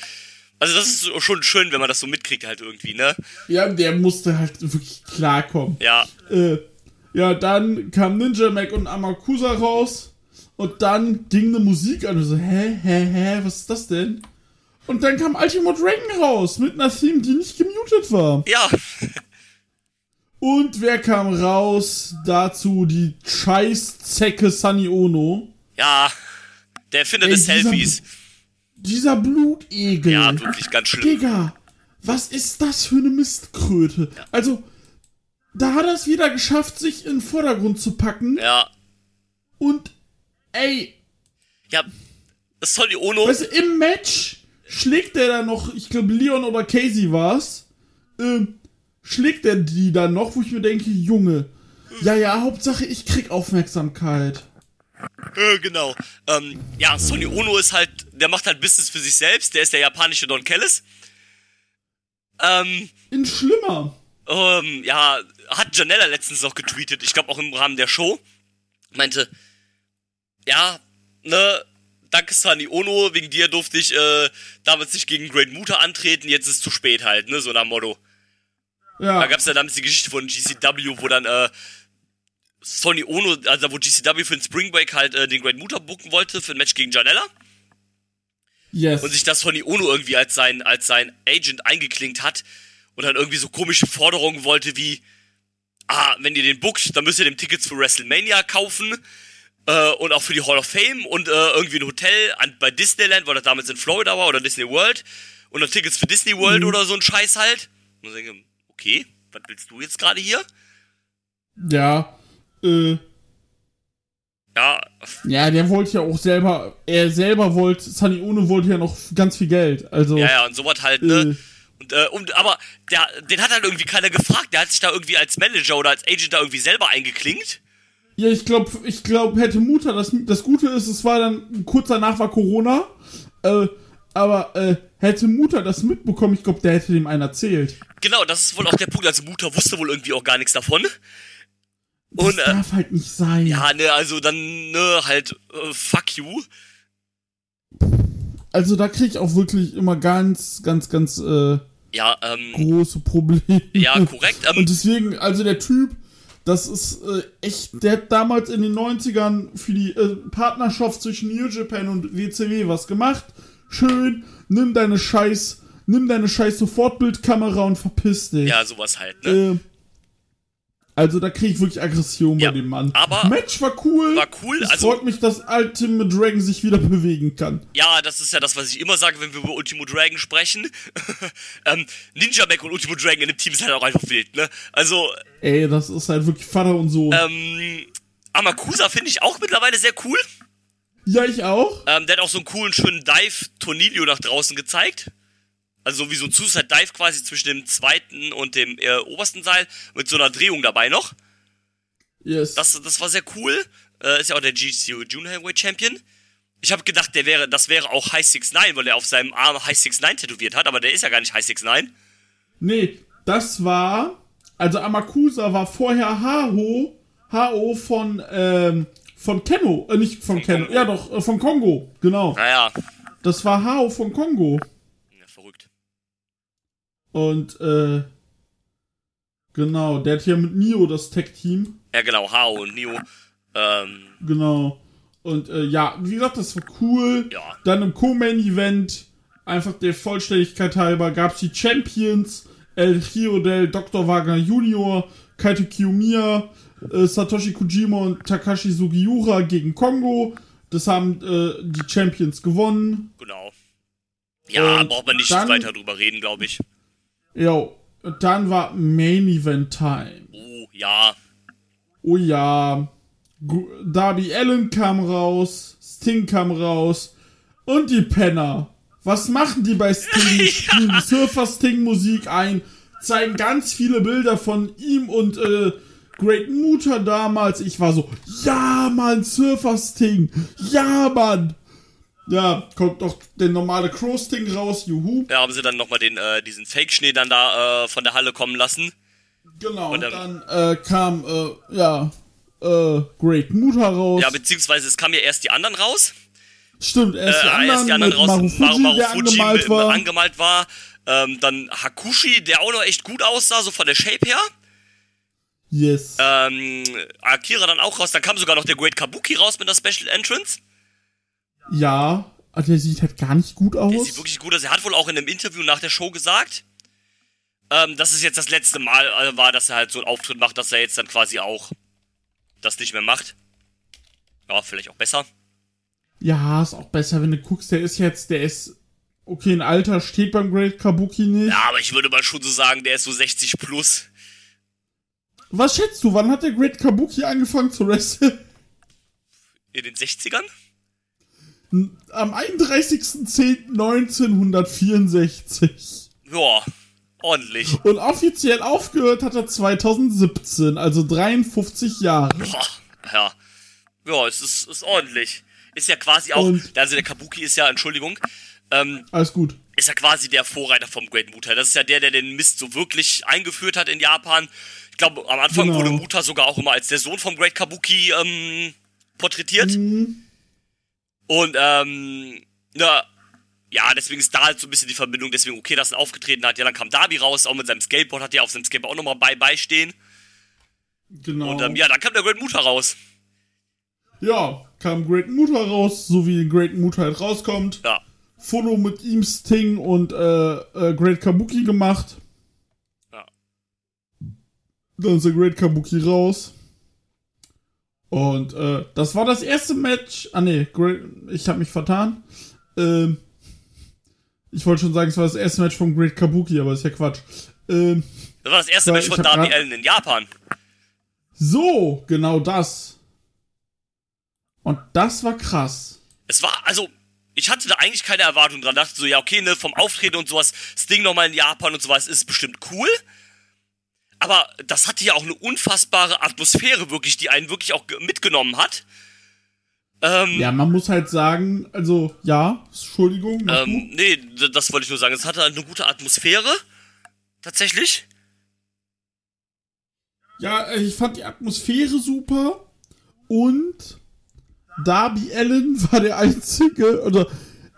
also das ist schon schön, wenn man das so mitkriegt halt irgendwie, ne? Ja, der musste halt wirklich klarkommen. Ja, Äh, ja, dann kam Ninja Mac und Amakusa raus. Und dann ging eine Musik an. Und so, hä, hä, hä, was ist das denn? Und dann kam Ultimate Dragon raus mit einer Theme, die nicht gemutet war. ja, Und wer kam raus? Dazu die Scheißzecke Sunny Ono. ja, der Erfinder Ey, des dieser- Selfies. Dieser Blutegel. Ja, wirklich ganz schlimm. Digga, was ist das für eine Mistkröte? Also, da hat er es wieder geschafft, sich in den Vordergrund zu packen. Ja, Und, ey, ja, Sonny Ono, weißt du, im Match schlägt der dann noch, ich glaube, Leon oder Casey war's, ähm, schlägt er die dann noch, wo ich mir denke, Junge, ja, ja, Hauptsache ich krieg Aufmerksamkeit. äh, genau. Ähm, ja, Sonny Ono ist halt, der macht halt Business für sich selbst, der ist der japanische Don Kellis. Ähm, In schlimmer. ähm, ja, hat Janella letztens noch getweetet, ich glaube auch im Rahmen der Show, meinte, ja, ne, danke Sunny Ono, wegen dir durfte ich äh, damals nicht gegen Great Muta antreten, jetzt ist es zu spät halt, ne, so nach Motto. Ja, Da gab's ja damals die Geschichte von GCW, wo dann äh, Sonny Ono, also wo GCW für den Spring Break halt äh, den Great Muta booken wollte für ein Match gegen Janella yes. und sich das Sonny Ono irgendwie als sein, als sein Agent eingeklinkt hat und dann irgendwie so komische Forderungen wollte wie, ah, wenn ihr den bookt, dann müsst ihr dem Tickets für WrestleMania kaufen äh, und auch für die Hall of Fame und äh, irgendwie ein Hotel an, bei Disneyland, weil das damals in Florida war oder Disney World und dann Tickets für Disney World oder so ein Scheiß halt. Und ich denke, okay, was willst du jetzt gerade hier? ja, äh, Ja, Ja, der wollte ja auch selber, er selber wollte, Sunny Ono wollte ja noch ganz viel Geld. Also, ja, ja, und sowas halt, ne? Äh. Und, äh, und, aber der, den hat halt irgendwie keiner gefragt. Der hat sich da irgendwie als Manager oder als Agent da irgendwie selber eingeklinkt. ja, ich glaube, ich glaube, hätte Mutter, das, das Gute ist, es war dann, kurz danach war Corona, äh, aber, äh, hätte Mutter das mitbekommen, ich glaube, der hätte dem einen erzählt. Genau, das ist wohl auch der Punkt. Also Mutter wusste wohl irgendwie auch gar nichts davon. Das Und, äh, darf halt nicht sein. ja, ne, also dann, ne, halt, äh, fuck you. Also da krieg ich auch wirklich immer ganz, ganz, ganz, äh, Ja, ähm, große Probleme. ja, korrekt. Ähm, Und deswegen, also der Typ, das ist äh, echt, der hat damals in den 90ern für die äh, Partnerschaft zwischen New Japan und WCW was gemacht. Schön, nimm deine Scheiß, nimm deine Scheiß Sofortbildkamera und verpiss dich. ja, sowas halt, ne? Äh, also da krieg ich wirklich Aggression Ja, bei dem Mann. aber- Match war cool. War cool, Es also- freut mich, dass Ultimate Dragon sich wieder bewegen kann. Ja, das ist ja das, was ich immer sage, wenn wir über Ultimo Dragon sprechen. ähm, Ninja Mac und Ultimo Dragon in dem Team ist halt auch einfach wild, ne? Also, Ey, das ist halt wirklich Vater und Sohn. ähm, Amakusa finde ich auch mittlerweile sehr cool. Ja, ich auch. Ähm, der hat auch so einen coolen, schönen Dive Tornilio nach draußen gezeigt. Also so wie so ein Suicide Dive quasi zwischen dem zweiten und dem äh, obersten Seil mit so einer Drehung dabei noch. Yes. Das, das war sehr cool. Äh, ist ja auch der GCU Junior Heavyweight Champion. Ich habe gedacht, der wäre, das wäre auch High 69, weil er auf seinem Arm High 69 tätowiert hat, aber der ist ja gar nicht High 69. Nee, das war. Also Amakusa war vorher Haho, Ho von, ähm, von Kenno. Äh, nicht von Kenno. Ja, doch, äh, von Kongo. Genau. Naja, Das war Hao von Kongo. ja, verrückt. Und, äh. Genau, der hat hier mit Nio das Tech-Team. Ja, genau, Hao und Neo. Ähm, Genau. Und, äh, ja, wie gesagt, das war cool. Ja. Dann im Co-Main-Event, einfach der Vollständigkeit halber, gab's die Champions. El Rio del Dr. Wagner Jr., Kaito Kiyomiya, äh, Satoshi Kojima und Takashi Sugiura gegen Kongo. Das haben äh, die Champions gewonnen. genau. Ja, Und braucht man nicht dann- weiter drüber reden, glaube ich. Jo, und dann war Main Event Time. Oh, ja. Oh ja. Darby Allen kam raus, Sting kam raus und die Penner. Was machen die bei Sting? Die spielen die Surfer Sting Musik ein, zeigen ganz viele Bilder von ihm und äh, Great Muta damals. Ich war so, ja Mann, Surfer Sting, ja Mann. Ja, kommt doch der normale Crow Sting raus, juhu. Da haben sie dann nochmal den, äh, diesen Fake-Schnee dann da äh, von der Halle kommen lassen. Genau, Und dann- dann äh, kam, äh, ja, äh, Great Muta raus. Ja, beziehungsweise es kamen ja erst die anderen raus. Stimmt, erst die Äh, anderen, erst die anderen raus. Marufuji, Maru- der Marufuji angemalt war. angemalt war. Ähm, dann Hakushi, der auch noch echt gut aussah, so von der Shape her. Yes. Ähm, Akira dann auch raus. Dann kam sogar noch der Great Kabuki raus mit der Special Entrance. ja, ah, der sieht halt gar nicht gut Der aus. sieht wirklich gut aus. Er hat wohl auch in einem Interview nach der Show gesagt, ähm, dass es jetzt das letzte Mal äh, war, dass er halt so einen Auftritt macht, dass er jetzt dann quasi auch das nicht mehr macht. Ja, vielleicht auch besser. ja, ist auch besser, wenn du guckst, der ist jetzt, der ist, okay, ein Alter steht beim Great Kabuki nicht. Ja, aber ich würde mal schon so sagen, der ist so 60 plus. Was schätzt du, wann hat der Great Kabuki angefangen zu wresteln? In den 60ern? Am 31.10.1964. Ja, ordentlich. Und offiziell aufgehört hat er 2017, also 53 Jahre. Boah, ja. Ja, es ist, ist ordentlich. Ist ja quasi auch, Und- also der Kabuki ist ja, Entschuldigung, ähm, Alles gut. ist ja quasi der Vorreiter vom Great Muta. Das ist ja der, der den Mist so wirklich eingeführt hat in Japan. Ich glaube, am Anfang Genau. wurde Muta sogar auch immer als der Sohn vom Great Kabuki ähm, porträtiert. Mhm. Und, ähm, na, ja, deswegen ist da halt so ein bisschen die Verbindung, deswegen okay, dass er aufgetreten hat. Ja, dann kam Darby raus, auch mit seinem Skateboard, hat ja auf seinem Skateboard auch nochmal bei beistehen. Genau. Und ähm, ja, dann kam der Great Muta raus. Ja, kam Great Muta raus, so wie Great Muta halt rauskommt. Ja. Foto mit ihm, Sting und äh, äh, Great Kabuki gemacht. Dann ist der Great Kabuki raus. Und äh, das war das erste Match. Ah nee, Great, ich habe mich vertan. Ähm, ich wollte schon sagen, es war das erste Match von Great Kabuki, aber ist ja Quatsch. Ähm, Das war das erste Match von Darby Allen in Japan. so, genau das. Und das war krass. Es war, also, ich hatte da eigentlich keine Erwartung dran. Dachte so, ja, okay, ne, vom Auftreten und sowas, Sting nochmal in Japan und sowas ist bestimmt cool. Aber das hatte ja auch eine unfassbare Atmosphäre wirklich, die einen wirklich auch mitgenommen hat. Ähm, ja, man muss halt sagen, also, ja, Entschuldigung. Ähm, nee, das wollte ich nur sagen. Es hatte eine gute Atmosphäre. Tatsächlich. Ja, ich fand die Atmosphäre super. Und Darby Allen war der einzige, oder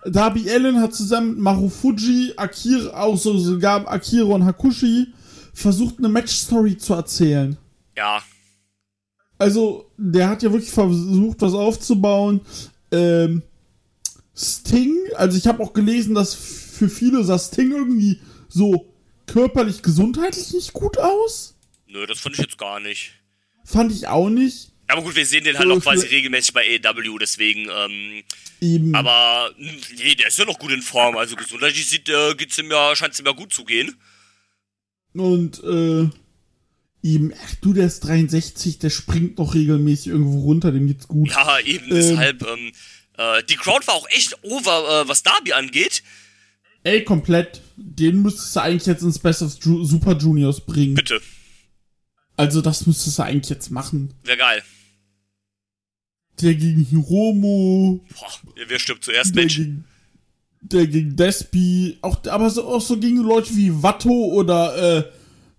Darby Allen hat zusammen mit Marufuji, Akira, auch so, sogar Akira und Hakushi versucht eine Match-Story zu erzählen. Ja. Also, der hat ja wirklich versucht, was aufzubauen. Ähm, Sting, also ich habe auch gelesen, dass für viele sah Sting irgendwie so körperlich, gesundheitlich nicht gut aus. Nö, das fand ich jetzt gar nicht. Fand ich auch nicht. Aber gut, wir sehen den halt auch quasi regelmäßig bei AEW, deswegen, ähm, Eben. Aber, nee, der ist ja noch gut in Form, also gesundheitlich sieht, äh, geht's ihm ja, scheint's ihm ja gut zu gehen. Und, äh, eben, ach du, der ist 63, der springt noch regelmäßig irgendwo runter, dem geht's gut. Ja, eben, ähm, deshalb, ähm, äh, die Crowd war auch echt over, äh, was Darby angeht. Ey, komplett. Den müsstest du eigentlich jetzt ins Best of Ju Super Juniors bringen. Bitte. Also, das müsstest du eigentlich jetzt machen. Wäre geil. Der gegen Hiromo. Boah, wer stirbt zuerst, Mensch? Gegen, der gegen Despi. Auch, aber so, auch so gegen Leute wie Watto oder äh,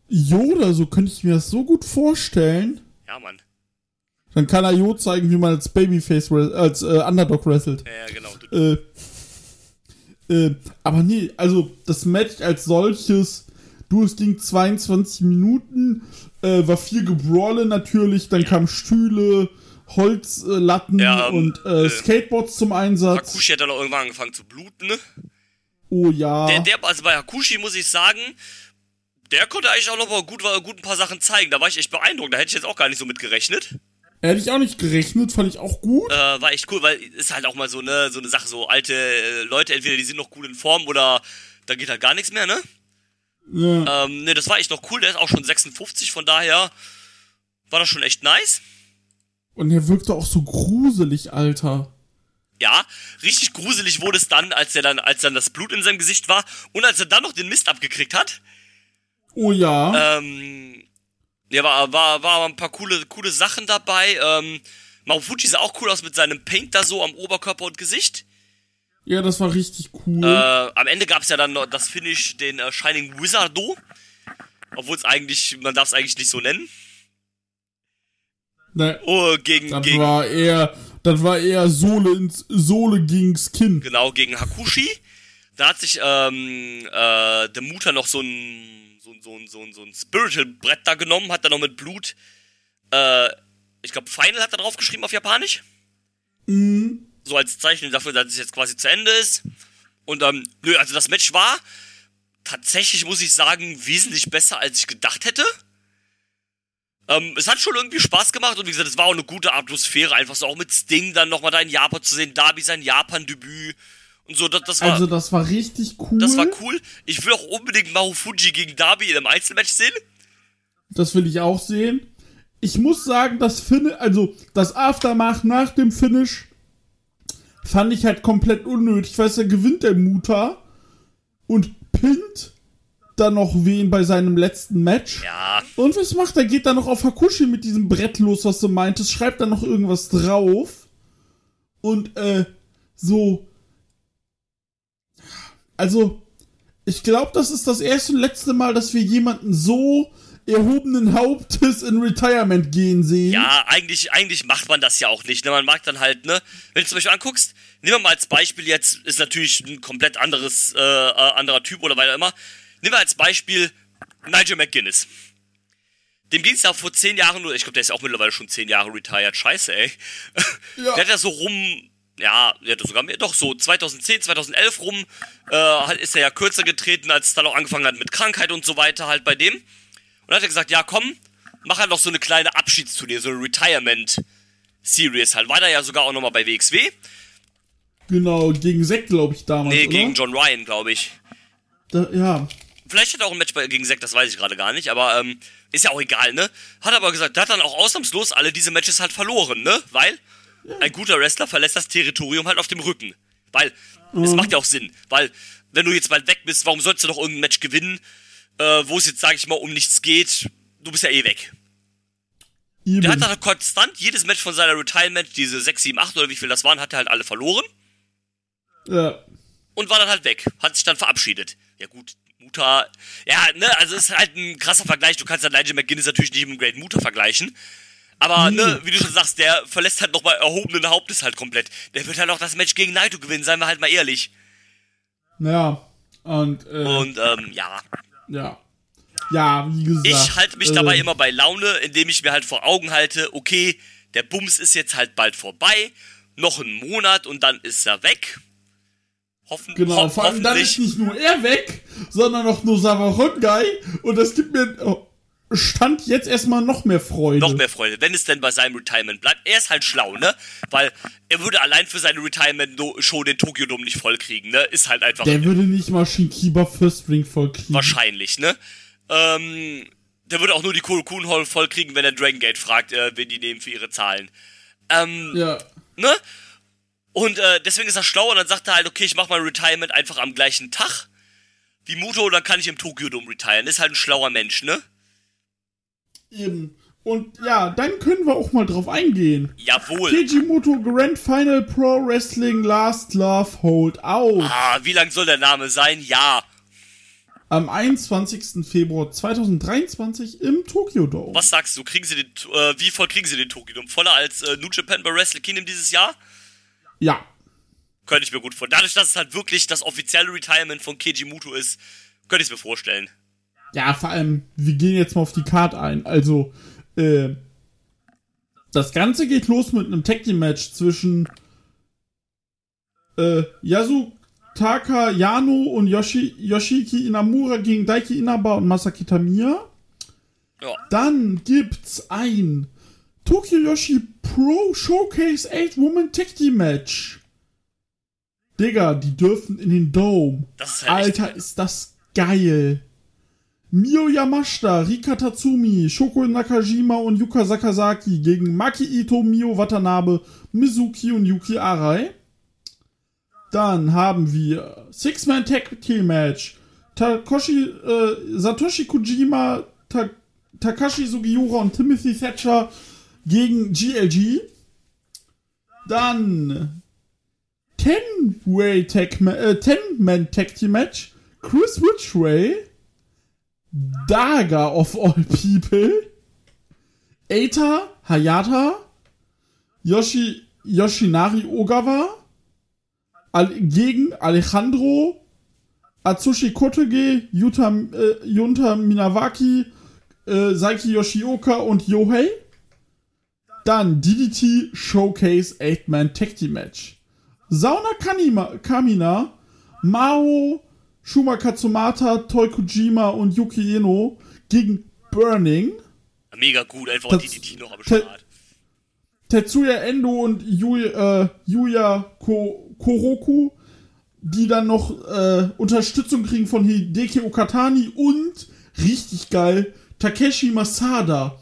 Yoda, so könnte ich mir das so gut vorstellen. Ja, Mann. Dann kann er Jo zeigen, wie man als Babyface, als äh, Underdog wrestelt. Ja, genau. Äh, äh, aber nee, also das Match als solches, du, es ging 22 Minuten, äh, war viel Gebrawle natürlich, dann ja. kamen Stühle, Holzlatten ja, ähm, und äh, äh, Skateboards zum Einsatz. Hakushi hat dann auch irgendwann angefangen zu bluten, ne? Oh ja. Der, der, also bei Hakushi muss ich sagen, der konnte eigentlich auch noch mal gut, gut ein paar Sachen zeigen. Da war ich echt beeindruckt. Da hätte ich jetzt auch gar nicht so mit gerechnet. Hätte ich auch nicht gerechnet, fand ich auch gut. Äh, war echt cool, weil ist halt auch mal so, ne, so eine Sache, so alte äh, Leute, entweder die sind noch gut in Form oder da geht halt gar nichts mehr, ne? Ja. Ähm, ne, das war echt noch cool, der ist auch schon 56, von daher war das schon echt nice. Und er wirkte auch so gruselig, Alter. Ja, richtig gruselig wurde es dann, als er dann, als dann das Blut in seinem Gesicht war und als er dann noch den Mist abgekriegt hat. Oh ja. Ähm, ja, war, war, war ein paar coole, coole Sachen dabei. Ähm, Marufuji sah auch cool aus mit seinem Paint da so am Oberkörper und Gesicht. Ja, das war richtig cool. Äh, am Ende gab's ja dann noch das Finish, den äh, Shining Wizardo. Obwohl es eigentlich, man darf es eigentlich nicht so nennen. Nein. Oh, gegen, das gegen. war eher, das war eher Sohle ins, Sohle gegen Skin. Genau, gegen Hakushi. Da hat sich, ähm, äh, der Mutter noch so ein, so ein, so ein, so ein, so ein Spiritual-Brett da genommen, hat dann noch mit Blut, äh, ich glaube, Final hat er drauf geschrieben auf Japanisch. Mhm. So als Zeichen dafür, dass es jetzt quasi zu Ende ist. Und, ähm, nö, also das Match war tatsächlich, muss ich sagen, wesentlich besser, als ich gedacht hätte. Ähm, es hat schon irgendwie Spaß gemacht und wie gesagt, es war auch eine gute Atmosphäre, einfach so auch mit Sting dann nochmal da in Japan zu sehen, Darby sein Japan-Debüt und so, das, das war. Also, das war richtig cool. Das war cool. Ich will auch unbedingt Marufuji gegen Darby in einem Einzelmatch sehen. Das will ich auch sehen. Ich muss sagen, das Finish, also das Aftermath nach dem Finish fand ich halt komplett unnötig. Weißt du, gewinnt der Muta und pinnt dann noch wen bei seinem letzten Match. Ja. Und was macht er? Geht dann noch auf Hakushi mit diesem Brett los, was du meintest, schreibt dann noch irgendwas drauf. Und, äh, so. Also, ich glaube, das ist das erste und letzte Mal, dass wir jemanden so erhobenen Hauptes in Retirement gehen sehen. Ja, eigentlich, eigentlich macht man das ja auch nicht. Ne? Man mag dann halt, ne, wenn du zum Beispiel anguckst, nehmen wir mal als Beispiel jetzt, ist natürlich ein komplett anderes, äh, äh anderer Typ oder weiter immer. Nehmen wir als Beispiel Nigel McGuinness. Dem ging es ja vor zehn Jahren nur, ich glaube, der ist auch mittlerweile schon zehn Jahre retired. Scheiße, ey. Ja. Der hat ja so rum, ja, der hat sogar mehr, doch so 2010, 2011 rum, äh, ist er ja kürzer getreten, als es dann auch angefangen hat mit Krankheit und so weiter halt bei dem. Und dann hat er gesagt, ja komm, mach halt noch so eine kleine Abschiedsturnier, so eine Retirement Series halt. War da ja sogar auch nochmal bei WXW. Genau, gegen Zack, glaube ich, damals. Nee, gegen John Ryan, glaube ich. Da, ja, Vielleicht hat er auch ein Match gegen Zack, das weiß ich gerade gar nicht, aber ähm, ist ja auch egal, ne? Hat aber gesagt, der hat dann auch ausnahmslos alle diese Matches halt verloren, ne? Weil ein guter Wrestler verlässt das Territorium halt auf dem Rücken. Weil, es macht ja auch Sinn. Weil, wenn du jetzt bald weg bist, warum sollst du noch irgendein Match gewinnen, äh, wo es jetzt, sag ich mal, um nichts geht? Du bist ja eh weg. Eben. Der hat halt konstant jedes Match von seiner Retirement, diese 6, 7, 8 oder wie viel das waren, hat er halt alle verloren ja. und war dann halt weg. Hat sich dann verabschiedet. Ja gut, Muta, ja, ne, also ist halt ein krasser Vergleich. Du kannst halt Nigel McGuinness natürlich nicht mit dem Great Muta vergleichen. Aber, ne, wie du schon sagst, der verlässt halt nochmal erhobenen Hauptes halt komplett. Der wird halt auch das Match gegen Naito gewinnen, seien wir halt mal ehrlich. Ja. Und, äh, Und, ähm, ja. ja. Ja, wie gesagt. Ich halte mich äh, dabei immer bei Laune, indem ich mir halt vor Augen halte, okay, der Bums ist jetzt halt bald vorbei, noch einen Monat und dann ist er weg. Hoffen, Genau, ho vor allem dann hoffentlich. ist nicht nur er weg, sondern auch nur Savarongai und das gibt mir oh, Stand jetzt erstmal noch mehr Freude. noch mehr Freude, wenn es denn bei seinem Retirement bleibt. Er ist halt schlau, ne? Weil er würde allein für seine Retirement-Show den Tokyo Dome nicht vollkriegen, ne? Ist halt einfach Der würde nicht mal Shinkiba First Ring voll kriegen. wahrscheinlich, ne? Ähm, der würde auch nur die Kurokun Hall vollkriegen, wenn er Dragon Gate fragt, äh, wen die nehmen für ihre Zahlen. Ähm, Ja. ne? Und äh, deswegen ist er schlau und dann sagt er halt, okay, ich mach mein Retirement einfach am gleichen Tag wie Muto, dann kann ich im Tokyo Dome retiren. Ist halt ein schlauer Mensch, ne? Eben. Und ja, dann können wir auch mal drauf eingehen. Jawohl. Kejimoto Grand Final Pro Wrestling Last Love Hold Out. Ah, wie lang soll der Name sein? Ja. Am 21. Februar 2023 im Tokyo Dome. Was sagst du? Kriegen sie den, äh, wie voll kriegen sie den Tokyo Dome? Voller als äh, New Japan bei Wrestle Kingdom dieses Jahr? Ja. Könnte ich mir gut vorstellen. Dadurch, dass es halt wirklich das offizielle Retirement von Keiji Muto ist, könnte ich es mir vorstellen. Ja, vor allem, wir gehen jetzt mal auf die Card ein. Also, äh, das Ganze geht los mit einem Tag Team Match zwischen äh, Yasutaka Yano und Yoshi, Yoshiki Inamura gegen Daiki Inaba und Masaki Tamiya. Ja. Dann gibt's ein Tokyo Yoshi Pro Showcase 8 Woman Tag Team Match. Digga, die dürfen in den Dome. Das ist halt Alter, ist das geil. Mio Yamashita, Rika Tatsumi, Shoko Nakajima und Yuka Sakazaki gegen Maki Ito, Mio Watanabe, Mizuki und Yuki Arai. Dann haben wir Six-Man Tag Team Match. Takoshi, äh, Satoshi Kojima, Ta Takashi Sugiura und Timothy Thatcher gegen GLG. Dann Ten-Way Tag, Ma- äh, Ten-Man Tag Team Match. Chris Ridgway, Daga of all people, Eita Hayata, Yoshi, Yoshinari Ogawa, Al gegen Alejandro, Atsushi Kotege, Yuta, äh, Yunta Minawaki, äh, Saiki Yoshioka und Yohei. Dann DDT Showcase 8-Man Tag Team Match. Sauna Kanima, Kamina, Mao, Shuma Katsumata, Toi Kojima und Yuki Eno gegen Burning, mega gut, einfach Das- die noch am Start. Tetsuya Endo und Yu, äh, Yuya Ko Koroku, die dann noch äh, Unterstützung kriegen von Hideki Okatani und, richtig geil, Takeshi Masada.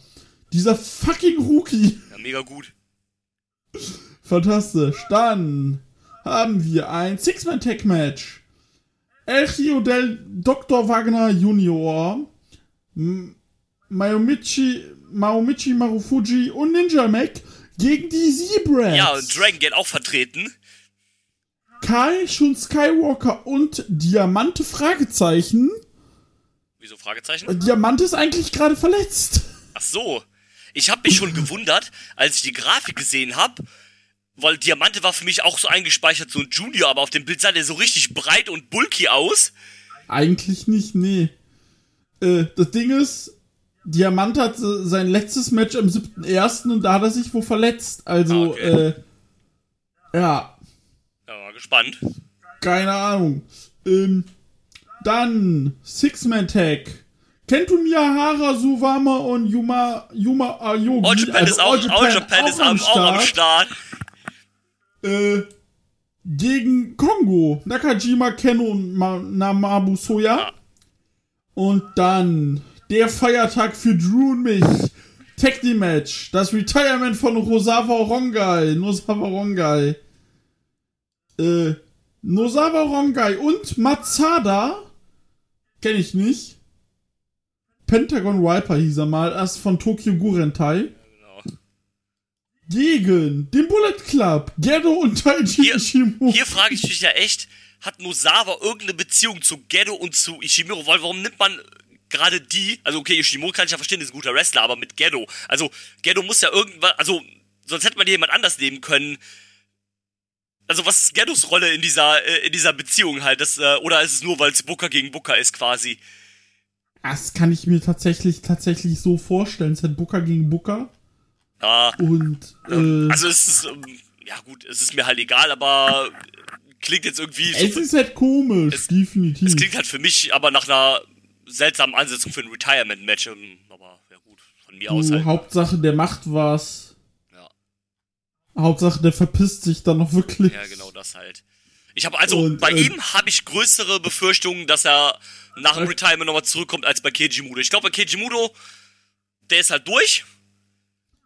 Dieser fucking Rookie. Mega gut. Fantastisch. Dann haben wir ein Six-Man-Tag-Match. El Rio del Dr. Wagner Junior, Mayomichi, Maomichi Marufuji und Ninja Mac gegen die Zebrats. Ja, und Dragon Gate auch vertreten. Kai, Shun Skywalker und Diamante Fragezeichen. Wieso Fragezeichen? Diamante ist eigentlich gerade verletzt. Ach so. Ich habe mich schon gewundert, als ich die Grafik gesehen habe, weil Diamante war für mich auch so eingespeichert, so ein Junior, aber auf dem Bild sah der so richtig breit und bulky aus. Eigentlich nicht, nee. Äh, das Ding ist, Diamant hat äh, sein letztes Match am 7.1. und da hat er sich wohl verletzt. Also, Ah, okay. äh, ja, Ja, mal gespannt. keine Ahnung. Ähm, dann Six-Man-Tag. Kento Miyahara, Suwama und Yuma, Yuma Ayogi. All Japan also ist auch, All Japan ist am, auch am Start. Äh, gegen Kongo. Nakajima, Keno und Ma Namabu Soya. Ja. Und dann der Feiertag für Drew und mich. Tag Team Match. Das Retirement von Rosawa Rongai. Nosawa Rongai. Äh, Nosawa Rongai und Matsada. Kenn ich nicht. Pentagon Viper hieß er mal, erst von Tokyo Gurentai. Genau. Gegen den Bullet Club, Ghetto und Taiji Hier, Ishimura. hier frage ich mich ja echt, hat Nosawa irgendeine Beziehung zu Gedo und zu Ishimuro? Weil warum nimmt man gerade die, also okay, Ishimuro kann ich ja verstehen, ist ein guter Wrestler, aber mit Gedo, also Gedo muss ja irgendwas, also sonst hätte man jemand anders nehmen können. Also was ist Gedos Rolle in dieser äh, in dieser Beziehung halt? Das, äh, oder ist es nur, weil es Booker gegen Booker ist quasi? Das kann ich mir tatsächlich, tatsächlich so vorstellen. Es ist halt Booker gegen Booker. Ja, Und, äh, also es ist, ähm, ja gut, es ist mir halt egal, aber klingt jetzt irgendwie es so, ist halt komisch, es- definitiv. es klingt halt für mich aber nach einer seltsamen Ansetzung für ein Retirement-Match, ähm, aber ja gut, von mir aus du, halt. Hauptsache, der macht was. Ja. Hauptsache, der verpisst sich dann noch wirklich. Ja, genau das halt. Ich habe also Und, bei äh, ihm habe ich größere Befürchtungen, dass er nach dem Äh. Retirement nochmal zurückkommt als bei Keiji Mudo. Ich glaube, bei Keiji Mudo, der ist halt durch.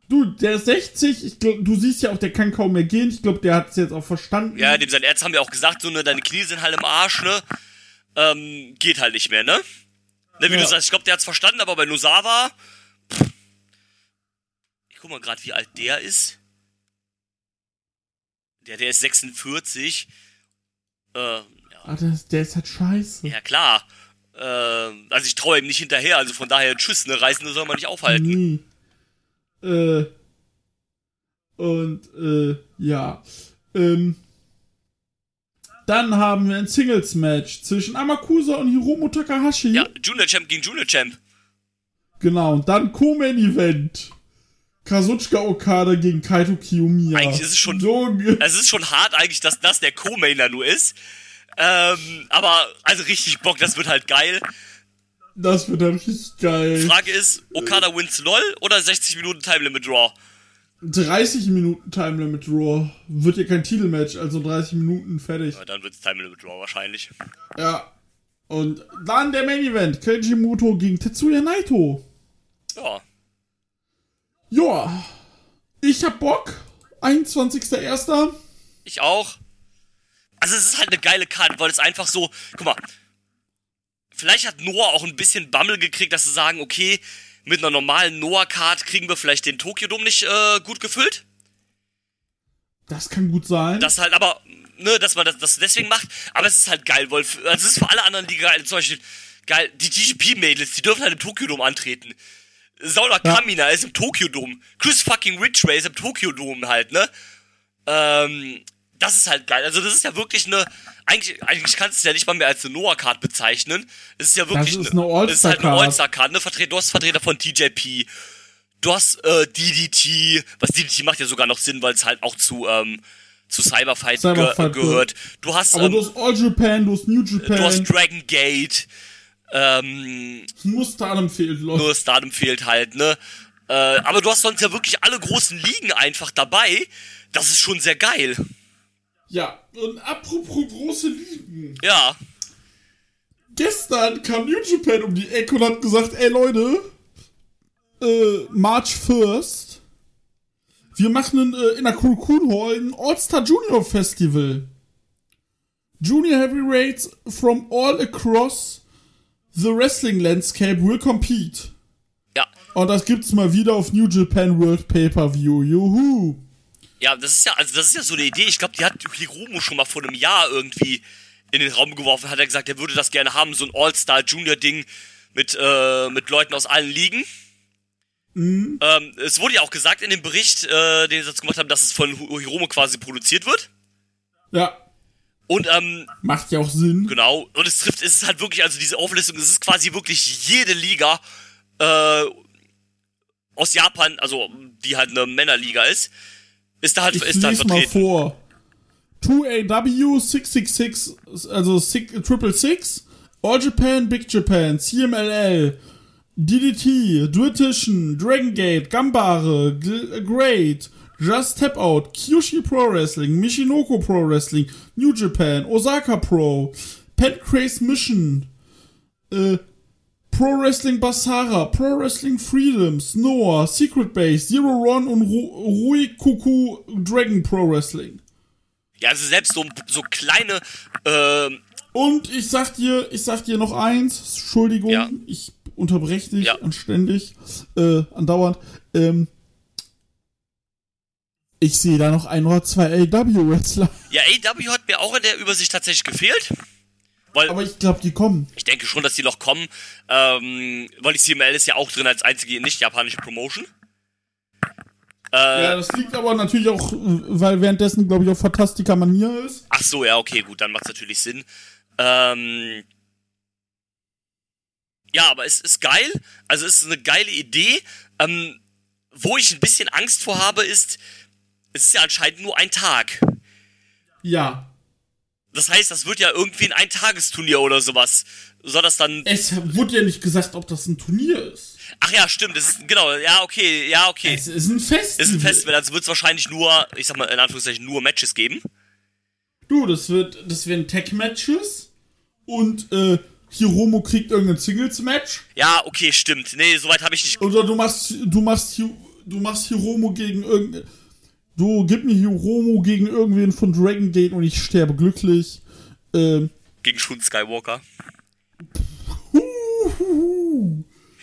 Du, der ist 60. Ich glaub, du siehst ja auch, der kann kaum mehr gehen. Ich glaube, der hat es jetzt auch verstanden. Ja, dem sein Ärzte haben ja auch gesagt, so ne, deine Knie sind halt im Arsch, ne? Ähm, geht halt nicht mehr, ne? Ne, wie Ja. du sagst, ich glaube, der hat's verstanden, aber bei Nosawa. pff, Ich guck mal gerade, wie alt der ist. Der, der ist 46. Äh, ja. Ah, der, ist- der ist halt scheiße. Ja, klar. Ähm, also ich traue ihm nicht hinterher, also von daher tschüss, ne? Reisende soll man nicht aufhalten. Nee. Äh. Und, äh, ja. Ähm. Dann haben wir ein Singles-Match zwischen Amakusa und Hiromu Takahashi. Ja, Junior Champ gegen Junior Champ. Genau, und dann Co-Main-Event. Kazuchika Okada gegen Kaito Kiyomiya. Eigentlich ist es schon- Es ist schon hart eigentlich, dass das der Co-Mainer nur ist. Ähm, aber, also richtig Bock, das wird halt geil. das wird dann richtig geil. Frage ist, Okada wins LOL oder 60 Minuten Time Limit Draw? 30 Minuten Time Limit Raw. Wird ja kein Titelmatch, also 30 Minuten fertig. Ja, dann wird's Time Limit Draw wahrscheinlich. Ja. Und dann der Main Event. Keiji Muto gegen Tetsuya Naito. Ja. Ja. Ich hab Bock. 21.01. Ich auch. Also es ist halt eine geile Karte, weil es einfach so, guck mal, vielleicht hat Noah auch ein bisschen Bammel gekriegt, dass sie sagen, okay, mit einer normalen Noah-Card kriegen wir vielleicht den Tokyo-Dom nicht äh, gut gefüllt. Das kann gut sein. Das halt aber, ne, dass man das, das deswegen macht, aber es ist halt geil, weil also es ist für alle anderen Liga geil, zum Beispiel, geil, die TGP-Mädels, die dürfen halt im Tokyo-Dom antreten. Saula Ja. Kamina ist im Tokyo-Dom. Chris fucking Ridgway ist im Tokyo-Dom halt, ne? Ähm, das ist halt geil. Also das ist ja wirklich eine, eigentlich, eigentlich kannst du es ja nicht mal mehr als eine Noah-Card bezeichnen. Es ist ja wirklich ist eine All-Star-Card. es ist halt eine All-Star-Card, ne? Vertret, du hast Vertreter von TJP, du hast äh, DDT, was DDT macht ja sogar noch Sinn, weil es halt auch zu, ähm, zu Cyberfight, Cyberfight ge gehört. Du hast, Aber ähm, du hast All Japan, du hast New du Japan. hast Dragon Gate, ähm, nur Stardom fehlt, Leute. nur Stardom fehlt halt, ne? Äh, aber du hast sonst ja wirklich alle großen Ligen einfach dabei. Das ist schon sehr geil. Ja, und apropos große Ligen. Ja. Gestern kam New Japan um die Ecke und hat gesagt, ey Leute, äh, March 1st, wir machen äh, in der Kurkun Hall ein All-Star Junior Festival. Junior Heavyweights from all across the wrestling landscape will compete. Ja. Und das gibt's mal wieder auf New Japan World Pay-Per-View. Juhu. Ja, das ist ja, also das ist ja so eine Idee. Ich glaube, die hat Hiromu schon mal vor einem Jahr irgendwie in den Raum geworfen. Hat er gesagt, er würde das gerne haben, so ein All-Star-Junior-Ding mit, äh, mit Leuten aus allen Ligen. Ähm, es wurde ja auch gesagt in dem Bericht, äh, den sie jetzt gemacht haben, dass es von Hiromu quasi produziert wird. Ja, Und ähm, macht ja auch Sinn. Genau. Und es trifft, es ist halt wirklich, also diese Auflistung, es ist quasi wirklich jede Liga äh, aus Japan, also die halt eine Männerliga ist, ist da halt, Ich ist da halt lese mal vertreten. vor. 2AW 666, also six- Triple Six, All Japan, Big Japan, CMLL, DDT, Duetition, Dragon Gate, Gambare, G Great, Just Tap Out, Kyushi Pro Wrestling, Mishinoko Pro Wrestling, New Japan, Osaka Pro, Pancrase Mission, äh, Pro Wrestling Basara, Pro Wrestling Freedoms, Noah, Secret Base, Zero Run und Ru Rui Kuku Dragon Pro Wrestling. Ja, also selbst so, so kleine, ähm, Und ich sag dir, ich sag dir noch eins, Entschuldigung, Ja. ich unterbreche dich Ja. anständig, äh, andauernd. Ähm, ich sehe da noch ein oder zwei AW-Wrestler. ja, AW hat mir auch in der Übersicht tatsächlich gefehlt. Weil Aber ich glaube, die kommen. ich denke schon, dass die noch kommen, ähm, weil die CML ist ja auch drin als einzige nicht-japanische Promotion. Äh, Ja, das liegt aber natürlich auch, weil währenddessen, glaube ich, auch Fantastica Manier ist. Ach so, ja, okay, gut, dann macht's natürlich Sinn. Ähm, ja, aber es ist geil. Also es ist eine geile Idee. Ähm, wo ich ein bisschen Angst vor habe, ist, es ist ja anscheinend nur ein Tag. Ja. Das heißt, das wird ja irgendwie ein Eintagesturnier oder sowas. Soll das dann. Es wurde ja nicht gesagt, ob das ein Turnier ist. Ach ja, stimmt, das ist. Genau, ja, okay, ja, okay. Es ist ein Festival. ist ein Festival, also wird es wahrscheinlich nur, ich sag mal in Anführungszeichen, nur Matches geben. Du, das wird, das werden Tech-Matches und äh, Hiromo kriegt irgendein Singles-Match. Ja, okay, stimmt. Nee, soweit habe ich nicht. Oder du machst, du machst, du machst Hiromo gegen irgendein, du gib mir Hiromo gegen irgendwen von Dragon Gate und ich sterbe glücklich. Ähm, Gegen Shun Skywalker.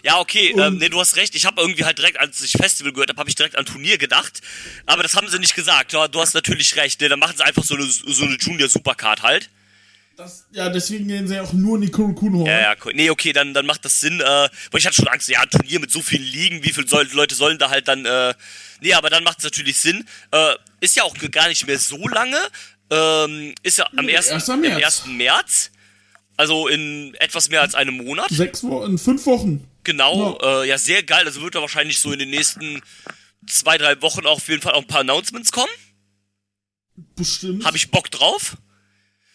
Ja, okay, ähm, nee, du hast recht. Ich habe irgendwie halt direkt, als ich Festival gehört habe, habe ich direkt an Turnier gedacht. Aber das haben sie nicht gesagt. Ja, du hast natürlich recht. Ne? Dann machen sie einfach so eine, so eine Junior Supercard halt. Das, ja, deswegen gehen sie auch nur Nicole Kuno. Ja, ja, cool. nee, okay, dann, dann macht das Sinn. Äh, weil ich hatte schon Angst, ja, ein Turnier mit so vielen Ligen, wie viele soll, Leute sollen da halt dann, äh, nee, aber dann macht es natürlich Sinn. Äh, ist ja auch gar nicht mehr so lange. Ähm, ist ja am Nee, 1. erst am im März. 1. März. Also in etwas mehr als einem Monat. Sechs Wochen, in fünf Wochen. Genau, äh, ja, sehr geil. Also wird da wahrscheinlich so in den nächsten zwei, drei Wochen auch auf jeden Fall auch ein paar Announcements kommen. Bestimmt. Habe ich Bock drauf.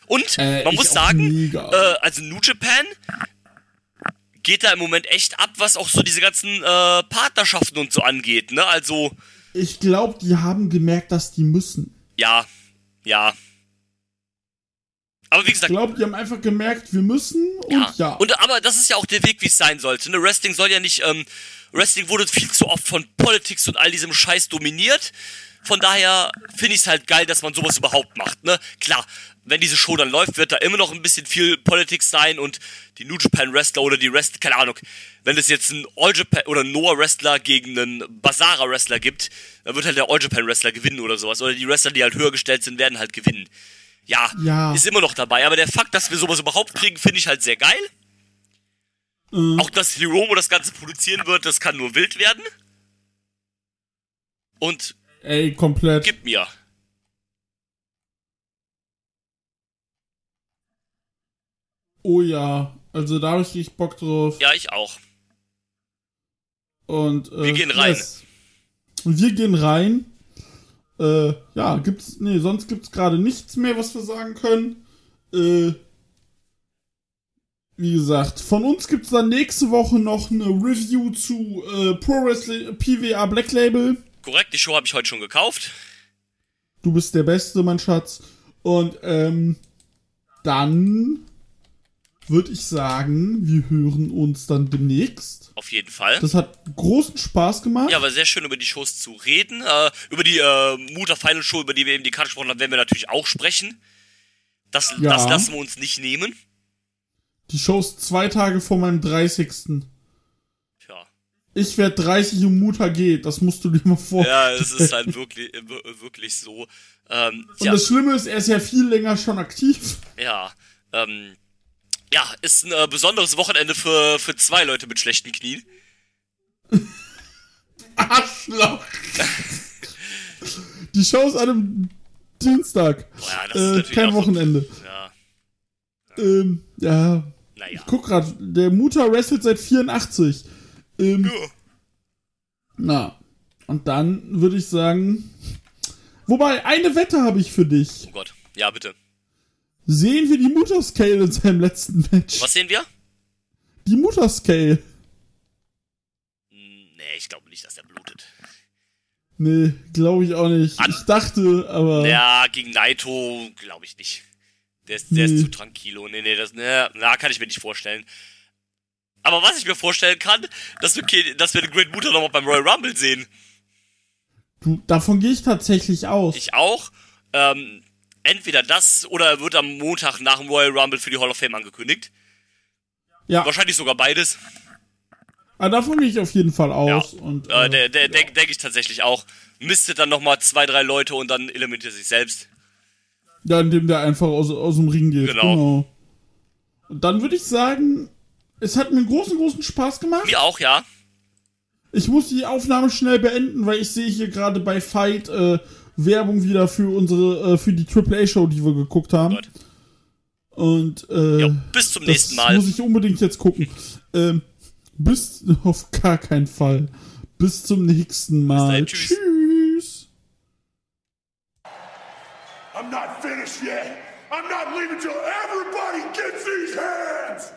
Und Äh, man ich muss sagen, äh, also New Japan geht da im Moment echt ab, was auch so diese ganzen äh, Partnerschaften und so angeht, ne? Also, Ich glaube, die haben gemerkt, dass die müssen. ja, ja. Aber wie Ich gesagt, glaube, die haben einfach gemerkt, wir müssen und ja. Und aber das ist ja auch der Weg, wie es sein sollte. Ne? Wrestling soll ja nicht, ähm, Wrestling wurde viel zu oft von Politics und all diesem Scheiß dominiert. Von daher finde ich es halt geil, dass man sowas überhaupt macht. Ne? Klar, wenn diese Show dann läuft, wird da immer noch ein bisschen viel Politics sein und die New Japan Wrestler oder die Wrestler, keine Ahnung, wenn es jetzt einen All Japan oder Noah Wrestler gegen einen Basara Wrestler gibt, dann wird halt der All Japan Wrestler gewinnen oder sowas. Oder die Wrestler, die halt höher gestellt sind, werden halt gewinnen. Ja, Ja. ist immer noch dabei. Aber der Fakt, dass wir sowas überhaupt kriegen, finde ich halt sehr geil. Äh, Auch dass Hiromo das Ganze produzieren wird, das kann nur wild werden. Und ey, komplett. gib mir. Oh ja, also da habe ich richtig Bock drauf. Ja, ich auch. Und, äh, Wir gehen rein. yes. Wir gehen rein. Äh, ja, gibt's, nee, sonst gibt's gerade nichts mehr, was wir sagen können. Äh, wie gesagt, von uns gibt's dann nächste Woche noch eine Review zu äh, Pro Wrestling PWA Black Label. Korrekt, die Show habe ich heute schon gekauft. Du bist der Beste, mein Schatz. Und ähm, dann würde ich sagen, wir hören uns dann demnächst. Auf jeden Fall. Das hat großen Spaß gemacht. Ja, war sehr schön, über die Shows zu reden. Äh, über die äh, Mutter Final Show, über die wir eben die Karte gesprochen haben, werden wir natürlich auch sprechen. Das, Ja. das lassen wir uns nicht nehmen. Die Show ist zwei Tage vor meinem 30. Tja. Ich werde 30 und Mutter geht. Das musst du dir mal vor. Ja, es ist halt wirklich, äh, wir- wirklich so. Ähm, Und ja, das Schlimme ist, er ist ja viel länger schon aktiv. ja, ähm, ja, ist ein äh, besonderes Wochenende für, für zwei Leute mit schlechten Knien. Arschloch. Die Show ist an einem Dienstag. Boah, ja, Äh, kein auch so- Wochenende. Ja, Ähm, ja. naja. Ich guck grad, der Mutter wrestelt seit 84. Ähm, Ja. na. Und dann würde ich sagen. Wobei, eine Wette habe ich für dich. Oh Gott. Ja, bitte. Sehen wir die Mutterscale in seinem letzten Match? Was sehen wir? Die Mutterscale. Nee, ich glaube nicht, dass er blutet. Nee, glaube ich auch nicht. An- Ich dachte, aber. Ja, gegen Naito glaube ich nicht. Der ist, der Nee. ist zu tranquilo. Nee, nee, das, nee, na, kann ich mir nicht vorstellen. Aber was ich mir vorstellen kann, dass wir, dass wir den Great Muta nochmal beim Royal Rumble sehen. Du, davon gehe ich tatsächlich aus. Ich auch. Ähm, entweder das oder er wird am Montag nach dem Royal Rumble für die Hall of Fame angekündigt. Ja. Wahrscheinlich sogar beides. Ah, davon gehe ich auf jeden Fall aus. Ja. Und, äh, äh, der, der, ja. Denke denk ich tatsächlich auch. Mistet dann nochmal zwei, drei Leute und dann eliminiert er sich selbst. Ja, indem der einfach aus, aus dem Ring geht. Genau. genau. Und dann würde ich sagen, es hat mir großen, großen Spaß gemacht. Mir auch, ja. Ich muss die Aufnahme schnell beenden, weil ich sehe hier gerade bei Fight äh, Werbung wieder für unsere, äh, für die AAA-Show, die wir geguckt haben. Gut. Und äh, Jo, bis zum das nächsten Mal. muss ich unbedingt jetzt gucken. Ähm, bis auf gar keinen Fall. Bis zum nächsten Mal. dahin, tschüss. tschüss. I'm not finished yet. I'm not leaving till everybody gets these hands.